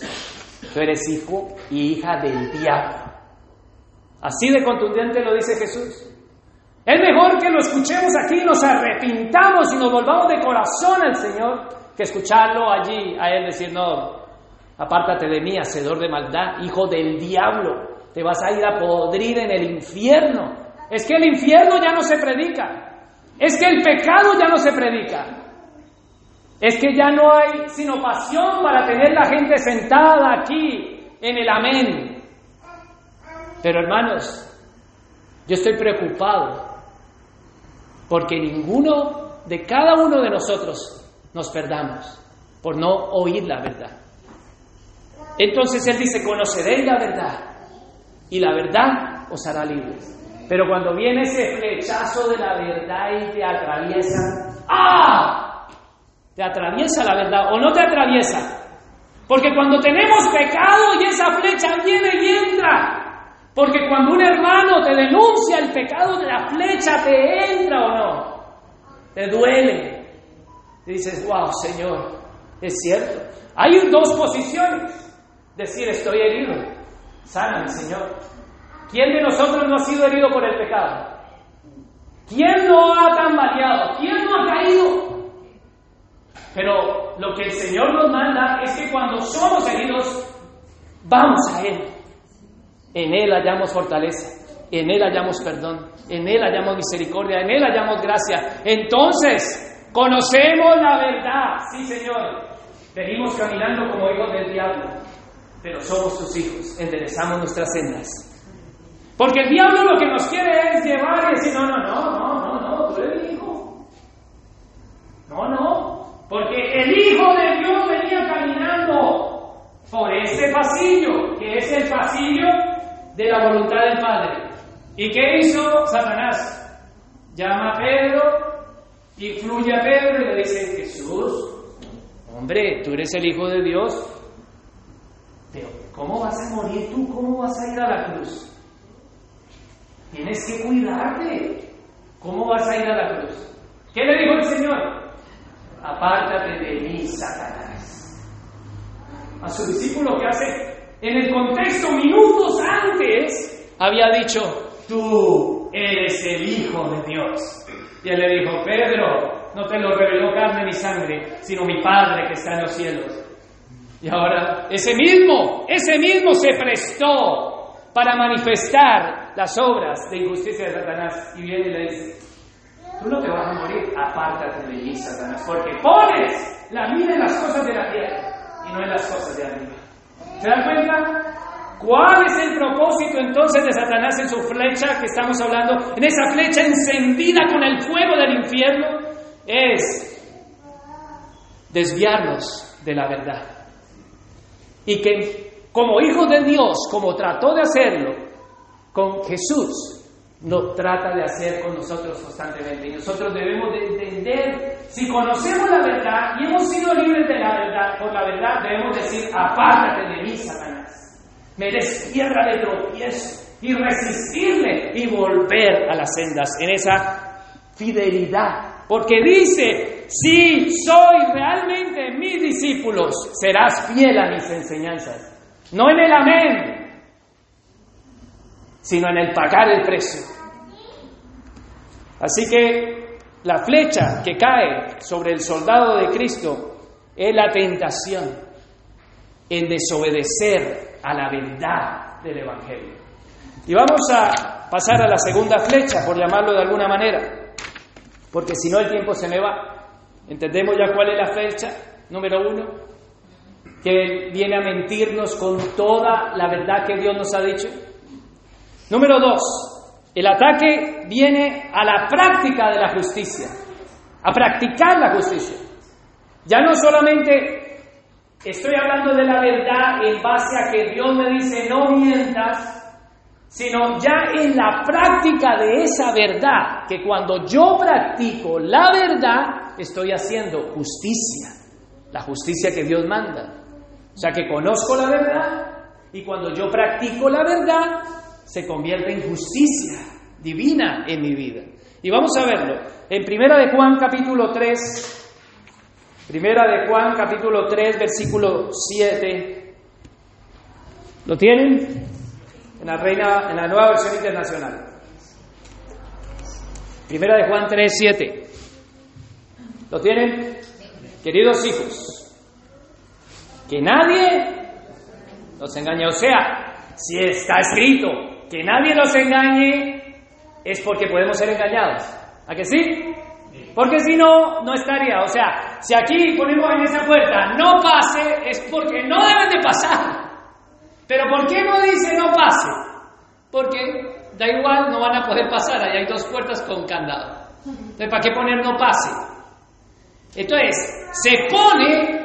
Speaker 1: Tú eres hijo y hija del diablo. Así de contundente lo dice Jesús. Es mejor que lo escuchemos aquí, nos arrepintamos y nos volvamos de corazón al Señor, que escucharlo allí a Él decir, no, apártate de mí, hacedor de maldad, hijo del diablo, te vas a ir a podrir en el infierno. Es que el infierno ya no se predica, es que el pecado ya no se predica, es que ya no hay sino pasión para tener la gente sentada aquí en el amén. Pero hermanos, yo estoy preocupado porque ninguno de cada uno de nosotros nos perdamos por no oír la verdad. Entonces Él dice, conoceréis la verdad y la verdad os hará libres. Pero cuando viene ese flechazo de la verdad y te atraviesa, ¡ah! ¿Te atraviesa la verdad o no te atraviesa? Porque cuando tenemos pecado y esa flecha viene y entra. Porque cuando un hermano te denuncia el pecado de la flecha, ¿te entra o no? Te duele. Dices, wow, Señor, es cierto. Hay dos posiciones. Decir, estoy herido. Sáname, Señor. ¿Quién de nosotros no ha sido herido por el pecado? ¿Quién no ha tambaleado? ¿Quién no ha caído? Pero lo que el Señor nos manda es que cuando somos heridos, vamos a Él. En Él hallamos fortaleza, en Él hallamos perdón, en Él hallamos misericordia, en Él hallamos gracia. Entonces, conocemos la verdad, sí Señor. Venimos caminando como hijos del diablo, pero somos sus hijos, enderezamos nuestras sendas. Porque el diablo lo que nos quiere es llevar y decir, no, no, no, no, no, no, tú eres hijo. No, no, porque el Hijo de Dios venía caminando por ese pasillo, que es el pasillo de la voluntad del Padre. ¿Y qué hizo Satanás? Llama a Pedro y fluye a Pedro y le dice, Jesús, hombre, tú eres el Hijo de Dios, pero ¿cómo vas a morir tú? ¿Cómo vas a ir a la cruz? Tienes que cuidarte. ¿Cómo vas a ir a la cruz? ¿Qué le dijo el Señor? apártate de mí, Satanás. A su discípulo que hace, en el contexto minutos antes, había dicho, tú eres el Hijo de Dios. Y él le dijo, Pedro, no te lo reveló carne ni sangre, sino mi Padre que está en los cielos. Y ahora, ese mismo, ese mismo se prestó para manifestar las obras de injusticia de Satanás. Y viene y le dice, tú no te vas a morir, apártate de mí, Satanás, porque pones la vida en las cosas de la tierra y no en las cosas de arriba. ¿Se dan cuenta? ¿Cuál es el propósito entonces de Satanás en su flecha que estamos hablando? En esa flecha encendida con el fuego del infierno es desviarnos de la verdad. Y que como hijos de Dios, como trató de hacerlo con Jesús, lo trata de hacer con nosotros constantemente. Y nosotros debemos de entender, si conocemos la verdad y hemos sido libres de la verdad, por la verdad debemos decir, apártate de mí, Satanás. Me destierra de tropiezo y resistirle y volver a las sendas en esa fidelidad. Porque dice, si soy realmente mis discípulos, serás fiel a mis enseñanzas. No en el amén, sino en el pagar el precio. Así que la flecha que cae sobre el soldado de Cristo es la tentación en desobedecer a la verdad del Evangelio. Y vamos a pasar a la segunda flecha, por llamarlo de alguna manera, porque si no el tiempo se me va. ¿Entendemos ya cuál es la flecha? Número uno, que viene a mentirnos con toda la verdad que Dios nos ha dicho. Número dos, el ataque viene a la práctica de la justicia, a practicar la justicia. Ya no solamente estoy hablando de la verdad en base a que Dios me dice no mientas, sino ya en la práctica de esa verdad, que cuando yo practico la verdad, estoy haciendo justicia, la justicia que Dios manda. O sea que conozco la verdad y cuando yo practico la verdad, se convierte en justicia divina en mi vida. Y vamos a verlo. En Primera de Juan capítulo 3, Primera de Juan capítulo 3, versículo 7. ¿Lo tienen? En la reina, en la nueva versión internacional. Primera de Juan 3, 7. ¿Lo tienen? Queridos hijos, que nadie nos engañe. O sea, si está escrito que nadie nos engañe, es porque podemos ser engañados. ¿A que sí? Porque si no, no estaría. O sea, si aquí ponemos en esa puerta no pase, es porque no deben de pasar. Pero ¿por qué no dice no pase? Porque da igual, no van a poder pasar. Ahí hay dos puertas con candado. Entonces, ¿para qué poner no pase? Entonces, se pone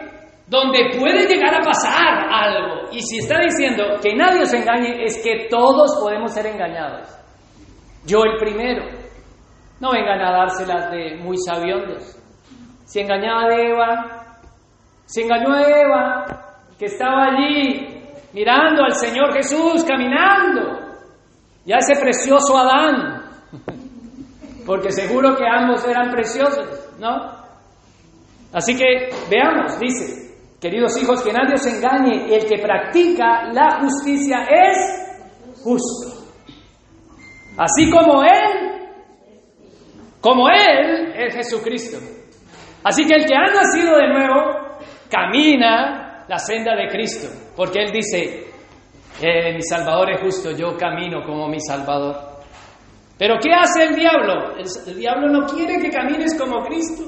Speaker 1: donde puede llegar a pasar algo. Y si está diciendo que nadie os engañe, es que todos podemos ser engañados. Yo el primero. No vengan a dárselas de muy sabiondos. Si engañaba a Eva, se engañó a Eva, que estaba allí mirando al Señor Jesús caminando, y a ese precioso Adán, *laughs* porque seguro que ambos eran preciosos, ¿no? Así que veamos, dice, queridos hijos, que nadie os engañe, el que practica la justicia es justo. Así como Él, como Él es Jesucristo. Así que el que ha nacido de nuevo camina la senda de Cristo, porque Él dice, eh, mi Salvador es justo, yo camino como mi Salvador. Pero ¿qué hace el diablo? El, el diablo no quiere que camines como Cristo.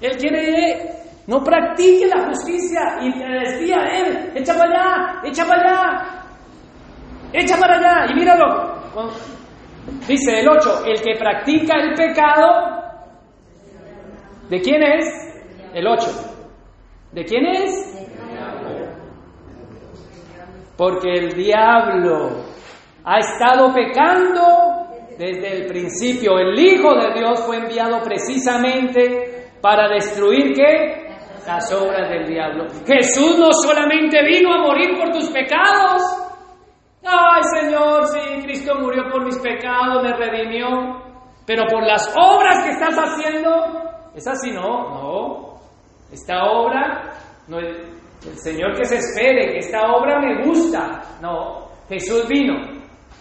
Speaker 1: Él quiere, no practique la justicia y te desvía a Él, echa para allá, echa para allá, echa para allá. Y míralo, Dice el 8, el que practica el pecado, ¿de quién es? El 8. ¿De quién es? Porque el diablo ha estado pecando desde el principio. El Hijo de Dios fue enviado precisamente para destruir qué? Las obras del diablo. Jesús no solamente vino a morir por tus pecados, Ay, Señor, sí, Cristo murió por mis pecados, me redimió. Pero por las obras que estás haciendo, es así, no, no. Esta obra no El Señor que se espere, que esta obra me gusta. No, Jesús vino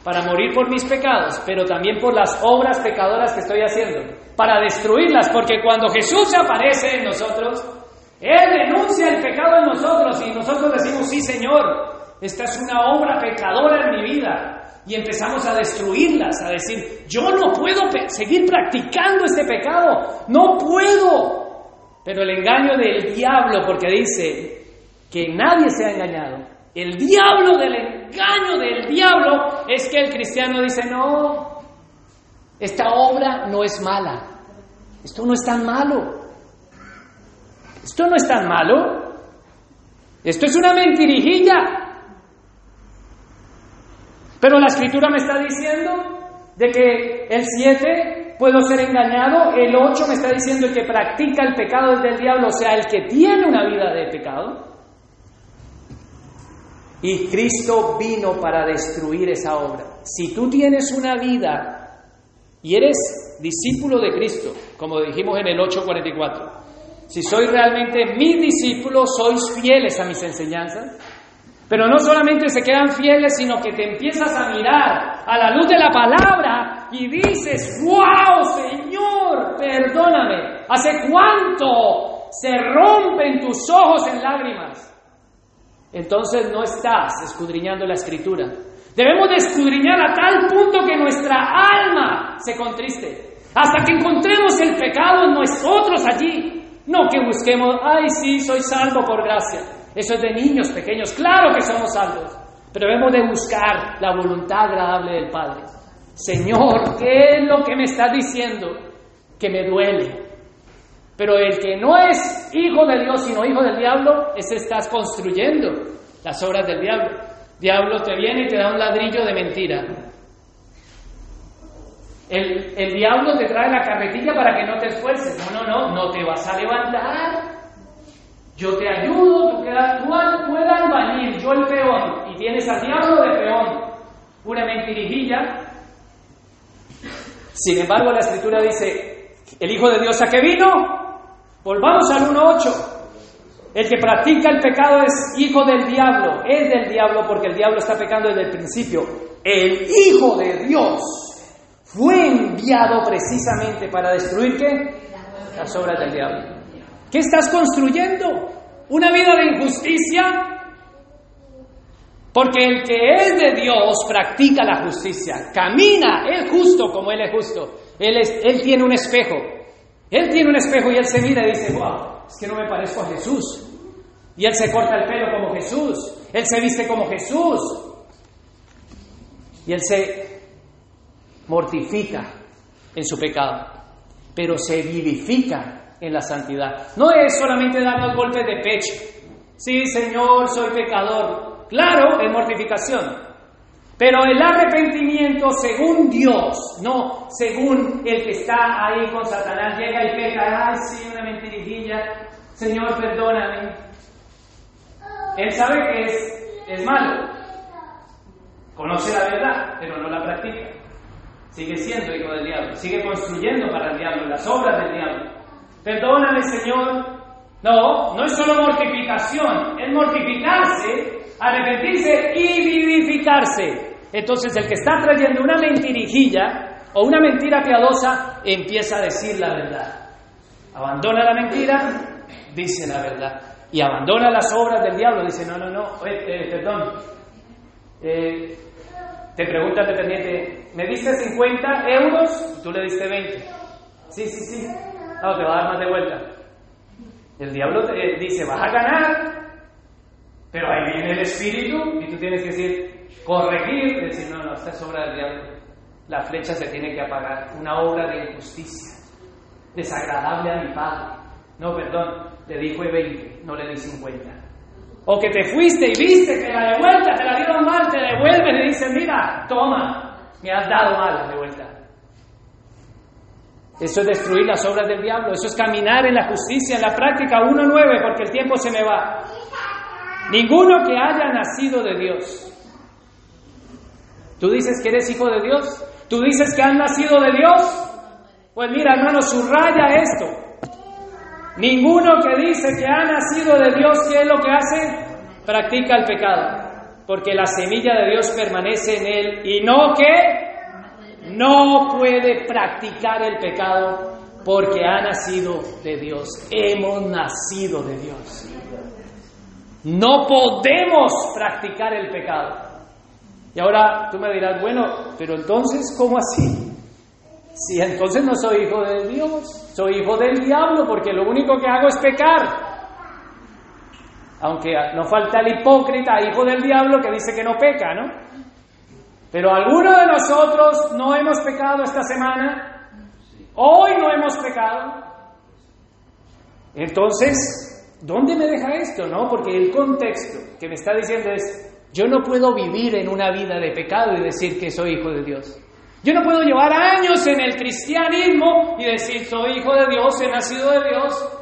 Speaker 1: para morir por mis pecados, pero también por las obras pecadoras que estoy haciendo, para destruirlas, porque cuando Jesús aparece en nosotros, Él denuncia el pecado en nosotros y nosotros decimos, sí Señor, esta es una obra pecadora en mi vida. Y empezamos a destruirlas, a decir, yo no puedo seguir practicando este pecado, no puedo. Pero el engaño del diablo, porque dice que nadie se ha engañado, el diablo del engaño del diablo es que el cristiano dice, no, esta obra no es mala, esto no es tan malo, esto no es tan malo, esto es una mentirijilla. Pero la escritura me está diciendo de que el 7 puedo ser engañado, el 8 me está diciendo el que practica el pecado del diablo, o sea, el que tiene una vida de pecado. Y Cristo vino para destruir esa obra. Si tú tienes una vida y eres discípulo de Cristo, como dijimos en el 844, si soy realmente mi discípulo, sois fieles a mis enseñanzas, pero no solamente se quedan fieles, sino que te empiezas a mirar a la luz de la palabra y dices, wow, Señor, perdóname, ¿hace cuánto se rompen tus ojos en lágrimas? entonces no estás escudriñando la escritura. Debemos de escudriñar a tal punto que nuestra alma se contriste, hasta que encontremos el pecado en nosotros allí. No que busquemos, ay sí, soy salvo por gracia. Eso es de niños pequeños, claro que somos salvos, pero debemos de buscar la voluntad agradable del Padre. Señor, ¿qué es lo que me estás diciendo? Que me duele, pero el que no es hijo de Dios, sino hijo del diablo, ese estás construyendo las obras del diablo. Diablo te viene y te da un ladrillo de mentira. El, diablo te trae la carretilla para que no te esfuerces. No, no, no, no te vas a levantar. Yo te ayudo, tú, quedas, tú, tú el albañil, yo el peón, y tienes al diablo de peón. Pura mentirijilla. Sin embargo, la escritura dice, ¿el Hijo de Dios a qué vino? Volvamos al 1.8. El que practica el pecado es hijo del diablo, es del diablo porque el diablo está pecando desde el principio. El Hijo de Dios fue enviado precisamente para destruir qué? Las obras del diablo. ¿Qué estás construyendo? ¿Una vida de injusticia? Porque el que es de Dios practica la justicia, camina, es justo como Él es justo. Él, es, él tiene un espejo, él tiene un espejo y él se mira y dice, wow, es que no me parezco a Jesús. Y él se corta el pelo como Jesús. Él se viste como Jesús. Y él se mortifica en su pecado, pero se vivifica en la santidad. No es solamente darnos golpes de pecho. Sí, Señor, soy pecador. Claro, es mortificación. Pero el arrepentimiento según Dios, no según el que está ahí con Satanás, llega y peca, ay, sí, una mentirijilla, Señor, perdóname. Él sabe que es, es malo, conoce la verdad, pero no la practica. Sigue siendo hijo del diablo, sigue construyendo para el diablo, las obras del diablo. Perdóname, Señor. No, no es solo mortificación, es mortificarse arrepentirse y vivificarse. Entonces el que está trayendo una mentirijilla o una mentira piadosa empieza a decir la verdad. Abandona la mentira, dice la verdad. Y abandona las obras del diablo, dice, no, no, no, eh, perdón. Eh, te pregunta el dependiente, ¿me diste 50 euros? Tú le diste 20. Sí, sí, sí. No, te va a dar más de vuelta. El diablo te dice, vas a ganar, pero ahí viene el espíritu y tú tienes que decir, corregir, decir, no, no, esta es obra del diablo. La flecha se tiene que apagar. Una obra de injusticia, desagradable a mi padre. No, perdón, le di fue 20, no le di 50. O que te fuiste y viste que la de vuelta te la dieron mal, te devuelven y dicen, mira, toma, me has dado mal de vuelta. Eso es destruir las obras del diablo, eso es caminar en la justicia, en la práctica 1.9, porque el tiempo se me va. Ninguno que haya nacido de Dios. ¿Tú dices que eres hijo de Dios? ¿Tú dices que has nacido de Dios? Pues mira, hermano, subraya esto. Ninguno que dice que ha nacido de Dios, ¿qué es lo que hace? Practica el pecado. Porque la semilla de Dios permanece en él y no que no puede practicar el pecado porque ha nacido de Dios. Hemos nacido de Dios. No podemos practicar el pecado. Y ahora tú me dirás, bueno, pero entonces, ¿cómo así? Si entonces no soy hijo de Dios, soy hijo del diablo, porque lo único que hago es pecar. Aunque no falta el hipócrita, hijo del diablo, que dice que no peca, ¿no? Pero algunos de nosotros no hemos pecado esta semana, hoy no hemos pecado. Entonces, ¿Dónde me deja esto? No, porque el contexto que me está diciendo es, yo no puedo vivir en una vida de pecado y decir que soy hijo de Dios. Yo no puedo llevar años en el cristianismo y decir, soy hijo de Dios, he nacido de Dios.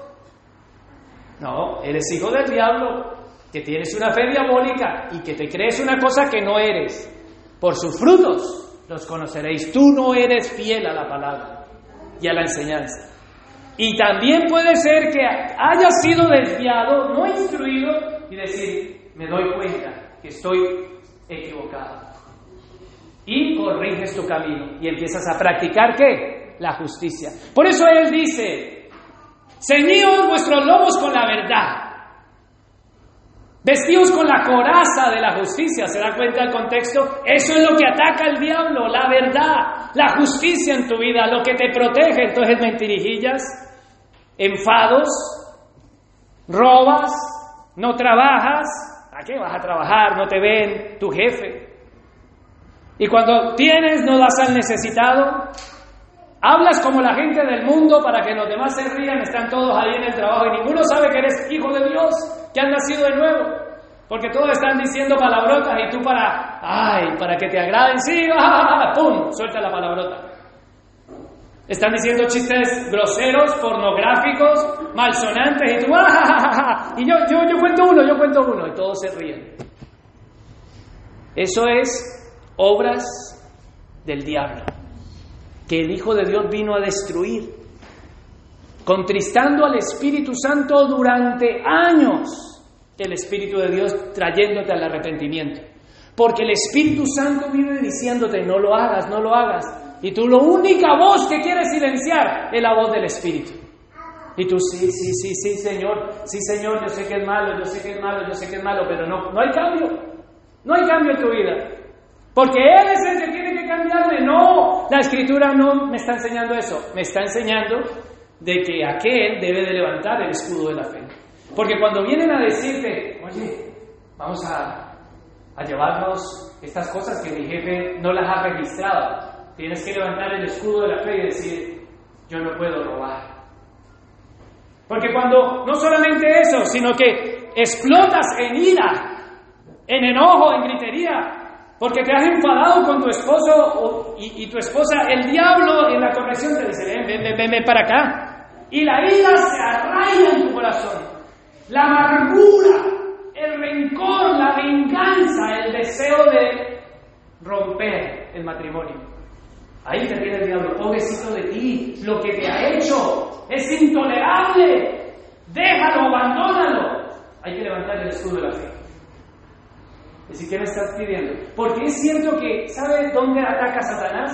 Speaker 1: No, eres hijo del diablo, que tienes una fe diabólica y que te crees una cosa que no eres. Por sus frutos los conoceréis. Tú no eres fiel a la palabra y a la enseñanza. Y también puede ser que haya sido desviado, no instruido, y decir, me doy cuenta que estoy equivocado. Y corriges tu camino y empiezas a practicar qué? La justicia. Por eso Él dice, ceñíos vuestros lomos con la verdad. Vestidos con la coraza de la justicia, ¿se da cuenta el contexto? Eso es lo que ataca el diablo, la verdad, la justicia en tu vida, lo que te protege. Entonces mentirijillas, enfados, robas, no trabajas. ¿A qué vas a trabajar? No te ven tu jefe. Y cuando tienes, no das al necesitado. Hablas como la gente del mundo para que los demás se rían, están todos ahí en el trabajo y ninguno sabe que eres hijo de Dios, que has nacido de nuevo. Porque todos están diciendo palabrotas y tú para, ay, para que te agraden, sí, *laughs* ¡pum! Suelta la palabrota. Están diciendo chistes groseros, pornográficos, malsonantes y tú, ¡ah! Y yo, yo cuento uno, yo cuento uno y todos se ríen. Eso es obras del diablo, que el Hijo de Dios vino a destruir, contristando al Espíritu Santo durante años, el Espíritu de Dios trayéndote al arrepentimiento. Porque el Espíritu Santo vive diciéndote, no lo hagas, no lo hagas. Y tú la única voz que quieres silenciar es la voz del Espíritu. Y tú, sí, sí, sí, sí, Señor, sí, Señor, yo sé que es malo, yo sé que es malo, yo sé que es malo, pero no, no hay cambio. No hay cambio en tu vida. Porque Él es el que tiene que cambiarme. No, la Escritura no me está enseñando eso. Me está enseñando de que aquel debe de levantar el escudo de la fe. Porque cuando vienen a decirte, oye, vamos a, a llevarnos estas cosas que mi jefe no las ha registrado, Tienes que levantar el escudo de la fe y decir, yo no puedo robar. Porque cuando, no solamente eso, sino que explotas en ira, en enojo, en gritería, porque te has enfadado con tu esposo y, tu esposa, el diablo en la corrección te dice, ven, ven, ven, ven para acá. Y la ira se arraiga en tu corazón. La amargura, el rencor, la venganza, el deseo de romper el matrimonio. Ahí te viene el diablo, pobrecito de ti, lo que te ha hecho es intolerable, déjalo, abandónalo. Hay que levantar el escudo de la fe. Es decir, ¿qué me estás pidiendo? Porque es cierto que, ¿sabes dónde ataca Satanás?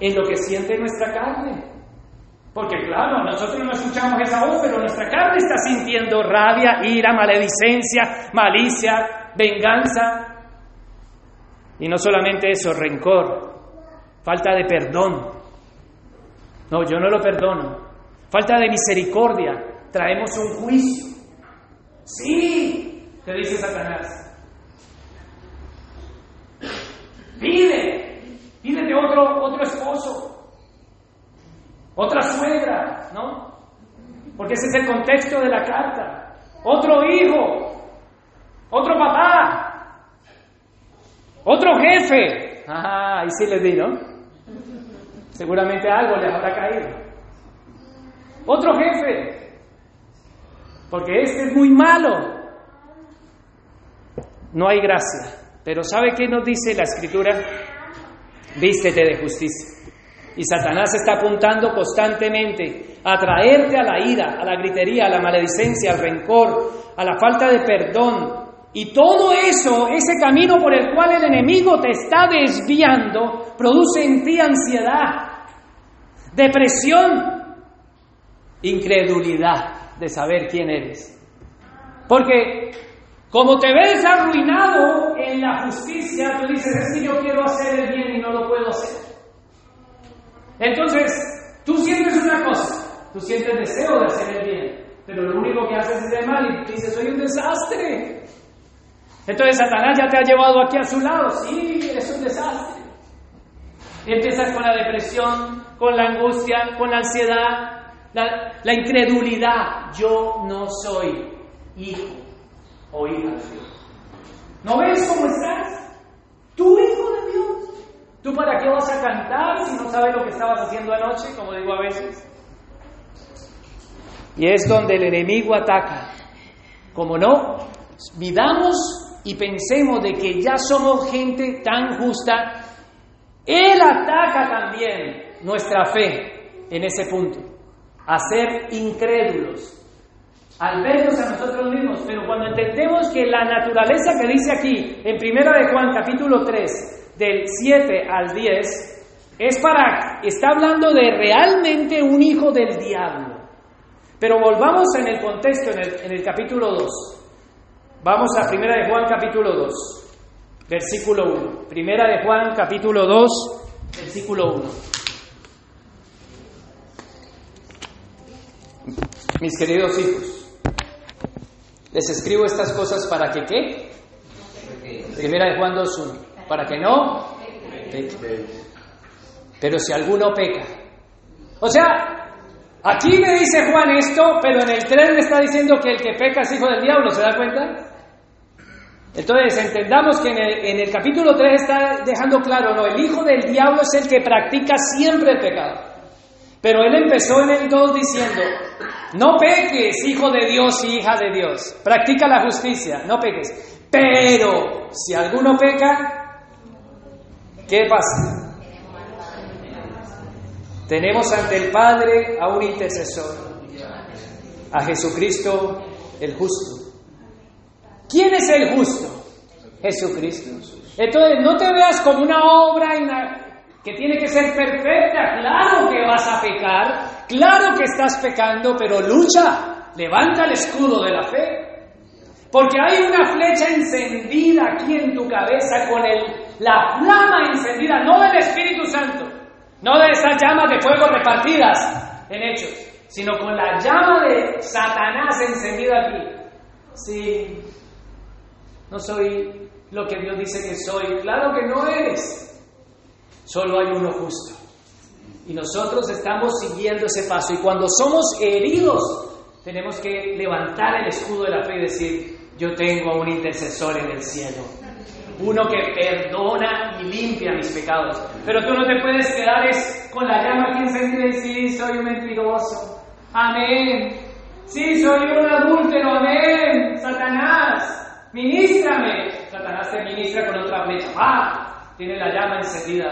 Speaker 1: En lo que siente nuestra carne. Porque claro, nosotros no escuchamos esa voz, pero nuestra carne está sintiendo rabia, ira, maledicencia, malicia, venganza. Y no solamente eso, rencor, falta de perdón. No, yo no lo perdono. Falta de misericordia. Traemos un juicio. Sí, te dice Satanás. Pide, pídete otro, otro esposo, otra suegra, ¿no? Porque ese es el contexto de la carta. Otro hijo, otro papá, otro jefe. Ah, ahí sí les di, ¿no? Seguramente algo les habrá caído. Otro jefe. Porque este es muy malo. No hay gracia. Pero ¿sabe qué nos dice la escritura? Vístete de justicia. Y Satanás está apuntando constantemente a traerte a la ira, a la gritería, a la maledicencia, al rencor, a la falta de perdón. Y todo eso, ese camino por el cual el enemigo te está desviando, produce en ti ansiedad, depresión, incredulidad de saber quién eres. Porque como te ves arruinado en la justicia, tú dices, es que yo quiero hacer el bien y no lo puedo hacer. Entonces, tú sientes una cosa, tú sientes deseo de hacer el bien, pero lo único que haces es el mal y dices, soy un desastre. Entonces Satanás ya te ha llevado aquí a su lado, sí, es un desastre. Empiezas con la depresión, con la angustia, con la ansiedad, la, la incredulidad. Yo no soy hijo o hija de Dios. ¿No ves cómo estás? Tú hijo de Dios. ¿Tú para qué vas a cantar si no sabes lo que estabas haciendo anoche, como digo a veces? Y es donde el enemigo ataca. Como no, vidamos y pensemos de que ya somos gente tan justa, Él ataca también nuestra fe en ese punto, a ser incrédulos, al vernos a nosotros mismos, pero cuando entendemos que la naturaleza que dice aquí en Primera de Juan capítulo 3, del 7 al 10, es para, está hablando de realmente un hijo del diablo. Pero volvamos en el contexto, en el, en el capítulo 2. Vamos a Primera de Juan capítulo 2, versículo 1. Primera de Juan capítulo 2, versículo 1. Mis queridos hijos, les escribo estas cosas para que qué? Primera de Juan 2.1. Para que no Pero si alguno peca. O sea, aquí me dice Juan esto, pero en el 3 le está diciendo que el que peca es hijo del diablo, ¿se da cuenta? Entonces, entendamos que en el, en el capítulo 3 está dejando claro, no, el hijo del diablo es el que practica siempre el pecado. Pero él empezó en el 2 diciendo, no peques, hijo de Dios y hija de Dios. Practica la justicia, no peques. Pero si alguno peca, ¿qué pasa? Tenemos ante el Padre a un intercesor, a Jesucristo el justo. ¿Quién es el justo? Jesucristo. Entonces, no te veas como una obra que tiene que ser perfecta. Claro que vas a pecar, claro que estás pecando, pero lucha, levanta el escudo de la fe. Porque hay una flecha encendida aquí en tu cabeza con el, la flama encendida, no del Espíritu Santo, no de esas llamas de fuego repartidas en hechos, sino con la llama de Satanás encendida aquí. Sí, no soy lo que Dios dice que soy. Claro que no eres. Solo hay uno justo. Y nosotros estamos siguiendo ese paso. Y cuando somos heridos, tenemos que levantar el escudo de la fe y decir, yo tengo a un intercesor en el cielo. Uno que perdona y limpia mis pecados. Pero tú no te puedes quedar con la llama aquí encendida y decir, sí, soy un mentiroso. Amén. Sí, soy un adúltero. Amén. Satanás, ministrame. Satanás te ministra con otra flecha. ¡Ah! Tiene la llama encendida.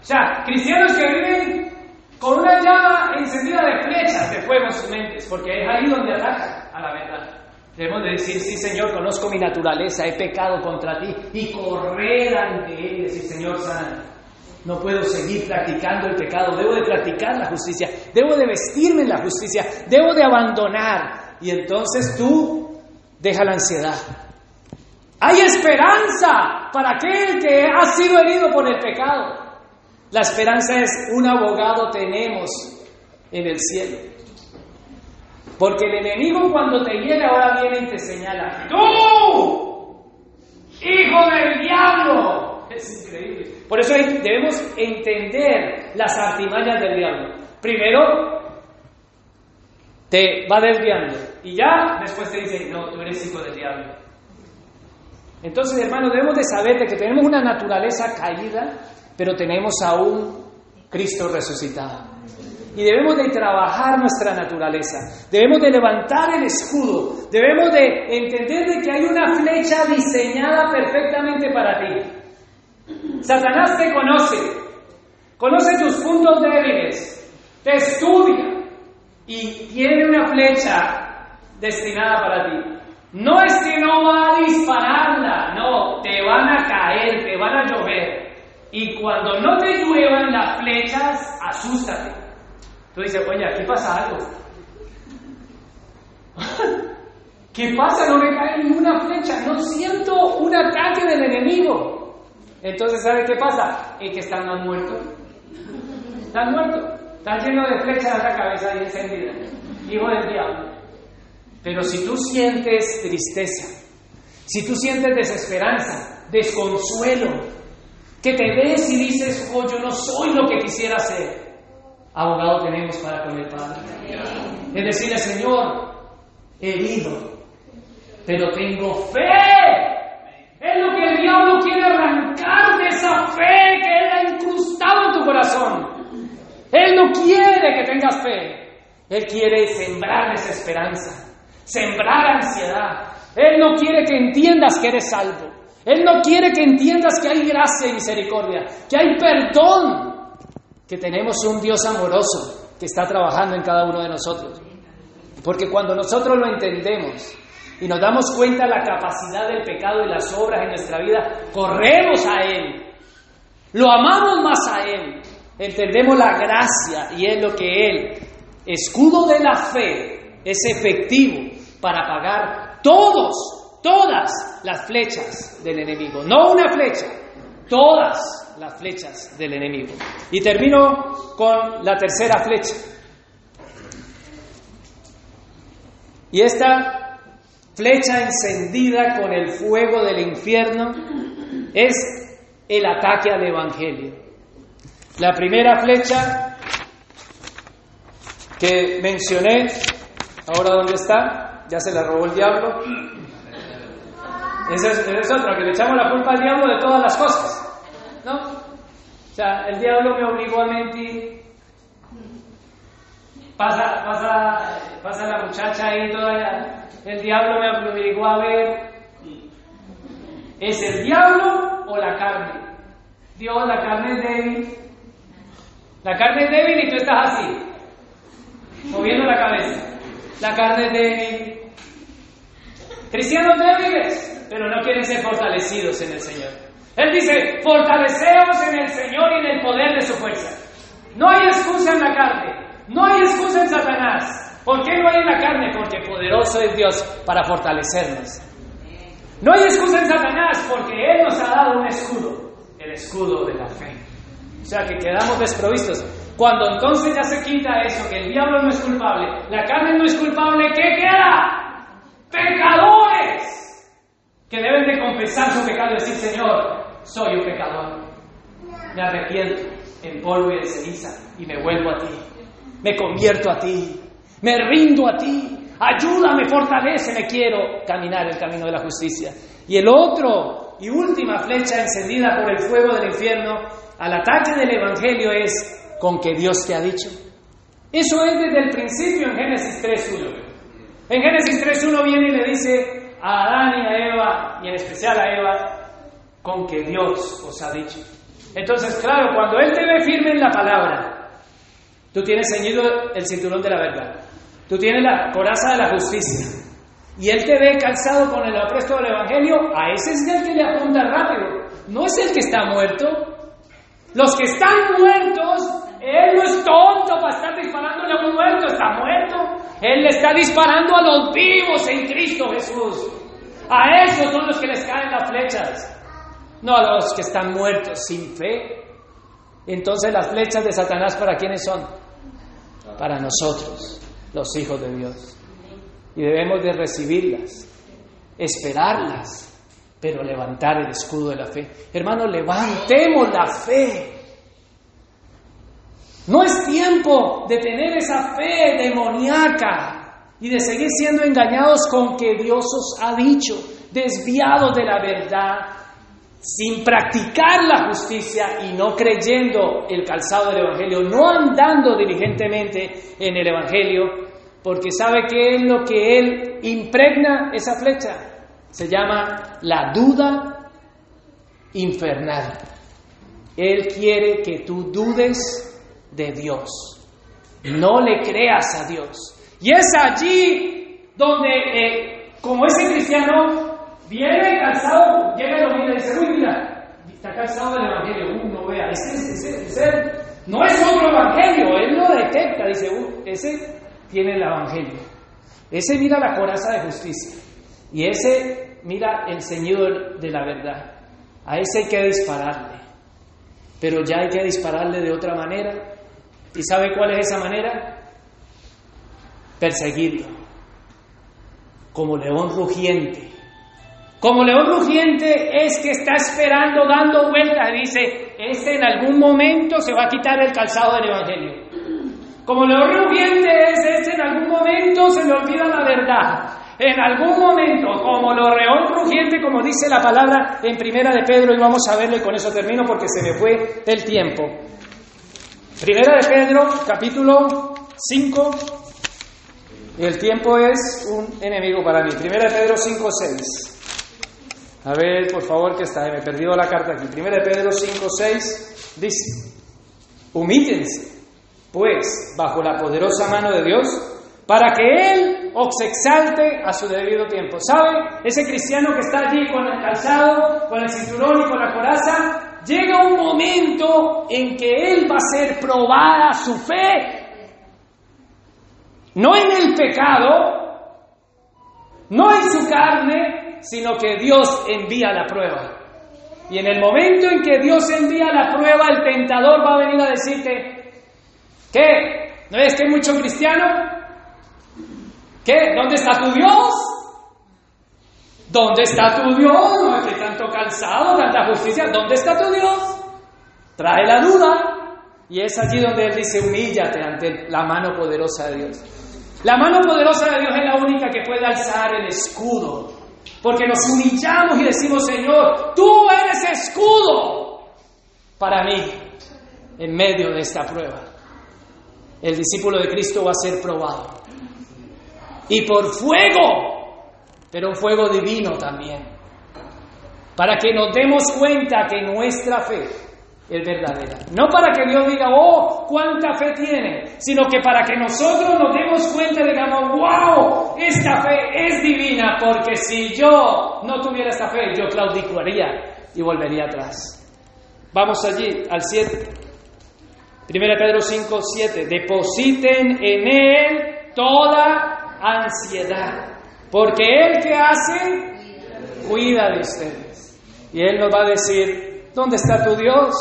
Speaker 1: O sea, cristianos que viven con una llama encendida de flechas de fuego en sus mentes, porque es ahí donde atacan a la verdad. Debemos de decir, sí Señor, conozco mi naturaleza, he pecado contra ti, y correr ante Él y decir, Señor, sana. No puedo seguir practicando el pecado, debo de practicar la justicia, debo de vestirme en la justicia, debo de abandonar. Y entonces tú deja la ansiedad, hay esperanza para aquel que ha sido herido por el pecado. La esperanza es un abogado tenemos en el cielo. Porque el enemigo cuando te hiere ahora viene y te señala, tú, hijo del diablo. Es increíble. Por eso debemos entender las artimañas del diablo. Primero, te va desviando y ya después te dice, no, tú eres hijo del diablo. Entonces, hermanos, debemos de saber de que tenemos una naturaleza caída, pero tenemos a un Cristo resucitado. Y debemos de trabajar nuestra naturaleza, debemos de levantar el escudo, debemos de entender de que hay una flecha diseñada perfectamente para ti. Satanás te conoce, conoce tus puntos débiles, te estudia, y tiene una flecha destinada para ti, no es que no va a dispararla, no, te van a caer, te van a llover. Y cuando no te lluevan las flechas, asústate. Tú dices, oye, aquí pasa algo. *laughs* ¿Qué pasa? No me cae ninguna flecha, no siento un ataque del enemigo. Entonces, ¿sabe qué pasa? Es que están más muertos. Están muertos. Están llenos de flechas en la cabeza y encendida. Hijo del diablo. Pero si tú sientes tristeza, si tú sientes desesperanza, desconsuelo, que te ves y dices, oh, yo no soy lo que quisiera ser, abogado tenemos para con el Padre. Es decirle, Señor, herido, pero tengo fe. Es lo que el diablo quiere arrancar de esa fe que Él ha incrustado en tu corazón. Él no quiere que tengas fe. Él quiere sembrar desesperanza sembrar ansiedad. Él no quiere que entiendas que eres salvo. Él no quiere que entiendas que hay gracia y misericordia, que hay perdón, que tenemos un Dios amoroso que está trabajando en cada uno de nosotros. Porque cuando nosotros lo entendemos y nos damos cuenta de la capacidad del pecado y las obras en nuestra vida, corremos a Él, lo amamos más a Él, entendemos la gracia y es lo que Él, escudo de la fe, es efectivo para pagar todos, todas las flechas del enemigo. No una flecha, todas las flechas del enemigo. Y termino con la tercera flecha. Y esta flecha encendida con el fuego del infierno es el ataque al Evangelio. La primera flecha que mencioné, ahora dónde está, ya se la robó el diablo. Esa es, otra, que le echamos la culpa al diablo de todas las cosas. ¿No? O sea, el diablo me obligó a mentir. Pasa, pasa, pasa la muchacha ahí toda El diablo me obligó a ver. ¿Es el diablo o la carne? Dios, la carne es débil. La carne es débil y tú estás así, moviendo la cabeza. La carne es débil, Cristianos débiles, pero no quieren ser fortalecidos en el Señor. Él dice, fortaleceos en el Señor y en el poder de su fuerza. No hay excusa en la carne, no hay excusa en Satanás. ¿Por qué no hay en la carne? Porque poderoso es Dios para fortalecernos. No hay excusa en Satanás porque Él nos ha dado un escudo, el escudo de la fe. O sea que quedamos desprovistos. Cuando entonces ya se quita eso, que el diablo no es culpable, la carne no es culpable, ¿qué queda? Pecadores que deben de confesar su pecado y decir, Señor, soy un pecador. Me arrepiento en polvo y en ceniza y me vuelvo a ti. Me convierto a ti. Me rindo a ti. Ayúdame, fortalece, me quiero caminar el camino de la justicia. Y el otro y última flecha encendida por el fuego del infierno al ataque del Evangelio es con que Dios te ha dicho. Eso es desde el principio en Génesis 3.1. En Génesis 3.1 viene y le dice a Adán y a Eva, y en especial a Eva, con que Dios os ha dicho. Entonces, claro, cuando Él te ve firme en la palabra, tú tienes ceñido el cinturón de la verdad, tú tienes la coraza de la justicia, y Él te ve calzado con el apresto del Evangelio, a ese es el que le apunta rápido, no es el que está muerto. Los que están muertos, Él no es tonto para estar disparándole a un muerto, está muerto. Él le está disparando a los vivos en Cristo Jesús. A esos son los que les caen las flechas, no a los que están muertos sin fe. Entonces las flechas de Satanás para quiénes son? Para nosotros, los hijos de Dios. Y debemos de recibirlas, esperarlas, pero levantar el escudo de la fe. Hermano, levantemos la fe. No es tiempo de tener esa fe demoníaca y de seguir siendo engañados con que Dios os ha dicho, desviados de la verdad, sin practicar la justicia y no creyendo el calzado del Evangelio, no andando diligentemente en el Evangelio, porque sabe que es lo que Él impregna esa flecha. Se llama la duda infernal. Él quiere que tú dudes de Dios. no le creas a Dios. Y es allí donde, eh, como ese cristiano viene cansado, llega y lo mira y dice, uy, mira, está cansado del Evangelio, uy, no vea, ese, ese, ese, no es otro Evangelio, él lo detecta, dice, uy, ese tiene el Evangelio. Ese mira la coraza de justicia. Y ese mira el Señor de la verdad. A ese hay que dispararle. Pero ya hay que dispararle de otra manera. ¿Y sabe cuál es esa manera? Perseguirlo. Como león rugiente. Como león rugiente es que está esperando, dando vueltas. Dice, este en algún momento se va a quitar el calzado del Evangelio. Como león rugiente es este en algún momento se le olvida la verdad. En algún momento, como lo león rugiente, como dice la palabra en Primera de Pedro, y vamos a verlo y con eso termino porque se me fue el tiempo. Primera de Pedro, capítulo 5, y el tiempo es un enemigo para mí. Primera de Pedro 5, 6. A ver, por favor, que está, me he perdido la carta aquí. Primera de Pedro 5, 6 dice, humíllense, pues, bajo la poderosa mano de Dios, para que Él os exalte a su debido tiempo. ¿Sabe? Ese cristiano que está allí con el calzado, con el cinturón y con la coraza, llega un momento en que Él va a ser probada su fe. No en el pecado, no en su carne, sino que Dios envía la prueba. Y en el momento en que Dios envía la prueba, el tentador va a venir a decirte, ¿qué? ¿No es que hay mucho cristiano? ¿Qué? ¿Dónde está tu Dios? ¿Dónde está tu Dios? No tanto calzado, tanta justicia. ¿Dónde está tu Dios? Trae la duda. Y es allí donde Él dice, humíllate ante la mano poderosa de Dios. La mano poderosa de Dios es la única que puede alzar el escudo. Porque nos humillamos y decimos, Señor, tú eres escudo para mí en medio de esta prueba. El discípulo de Cristo va a ser probado y por fuego, pero un fuego divino también, para que nos demos cuenta que nuestra fe es verdadera. No para que Dios diga, oh, cuánta fe tiene, sino que para que nosotros nos demos cuenta y digamos, wow, esta fe es divina, porque si yo no tuviera esta fe, yo claudicaría y volvería atrás. Vamos allí, al 7. 1 Pedro 5, 7. Depositen en Él toda ansiedad, porque Él que hace, cuida de ustedes. Y Él nos va a decir, ¿dónde está tu Dios?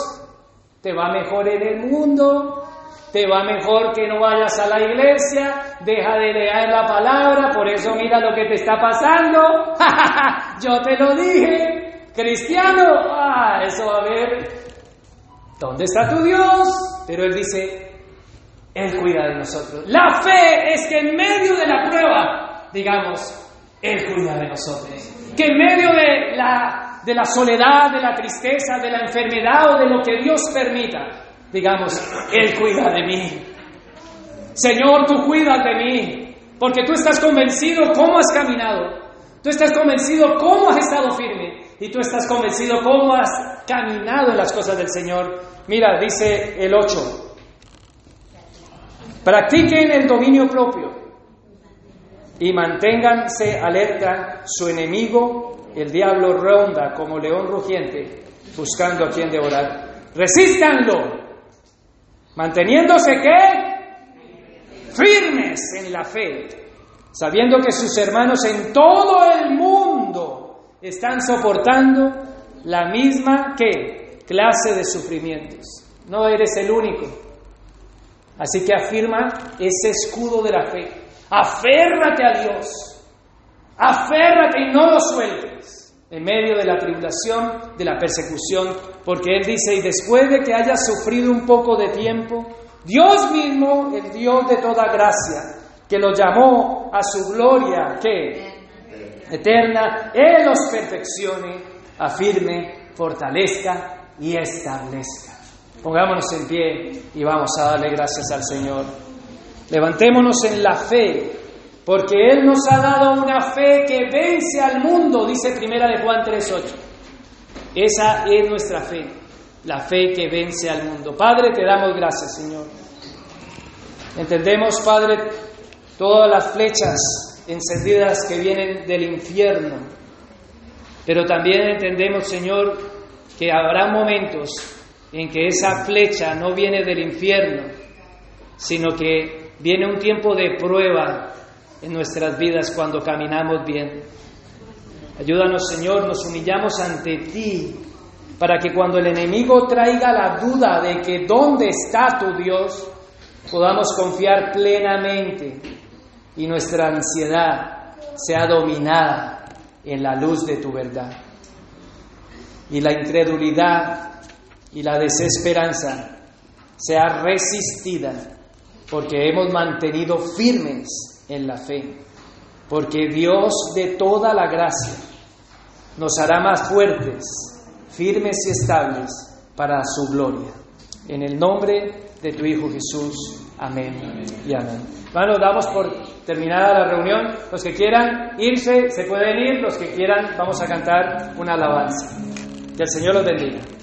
Speaker 1: ¿Te va mejor en el mundo? ¿Te va mejor que no vayas a la iglesia? Deja de leer la palabra, por eso mira lo que te está pasando. *laughs* Yo te lo dije, cristiano. Ah, eso va a ver. ¿Dónde está tu Dios? Pero Él dice, él cuida de nosotros. La fe es que en medio de la prueba, digamos, Él cuida de nosotros. Que en medio de la, de la soledad, de la tristeza, de la enfermedad o de lo que Dios permita, digamos, Él cuida de mí. Señor, tú cuidas de mí, porque tú estás convencido cómo has caminado. Tú estás convencido cómo has estado firme y tú estás convencido cómo has caminado en las cosas del Señor. Mira, dice el 8, Practiquen el dominio propio y manténganse alerta. Su enemigo, el diablo, ronda como león rugiente buscando a quien devorar. Resístanlo, manteniéndose que firmes en la fe, sabiendo que sus hermanos en todo el mundo están soportando la misma que clase de sufrimientos. No eres el único. Así que afirma ese escudo de la fe. Aférrate a Dios. Aférrate y no lo sueltes en medio de la tribulación, de la persecución, porque Él dice, y después de que hayas sufrido un poco de tiempo, Dios mismo, el Dios de toda gracia, que lo llamó a su gloria, que eterna, Él los perfeccione, afirme, fortalezca y establezca. Pongámonos en pie y vamos a darle gracias al Señor. Levantémonos en la fe, porque Él nos ha dado una fe que vence al mundo, dice Primera de Juan 3.8. Esa es nuestra fe, la fe que vence al mundo. Padre, te damos gracias, Señor. Entendemos, Padre, todas las flechas encendidas que vienen del infierno, pero también entendemos, Señor, que habrá momentos en que esa flecha no viene del infierno, sino que viene un tiempo de prueba en nuestras vidas cuando caminamos bien. Ayúdanos, Señor, nos humillamos ante ti para que cuando el enemigo traiga la duda de que dónde está tu Dios, podamos confiar plenamente y nuestra ansiedad sea dominada en la luz de tu verdad. Y la incredulidad y la desesperanza sea resistida porque hemos mantenido firmes en la fe, porque Dios de toda la gracia nos hará más fuertes, firmes y estables para su gloria. En el nombre de tu Hijo Jesús. Amén y amén. Bueno, damos por terminada la reunión. Los que quieran irse, se pueden ir. Los que quieran, vamos a cantar una alabanza. Que el Señor los bendiga.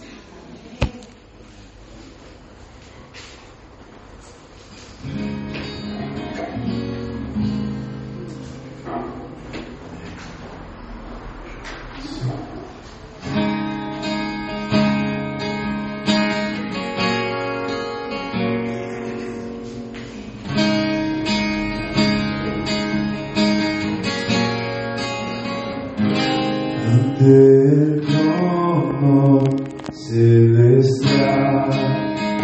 Speaker 2: Ante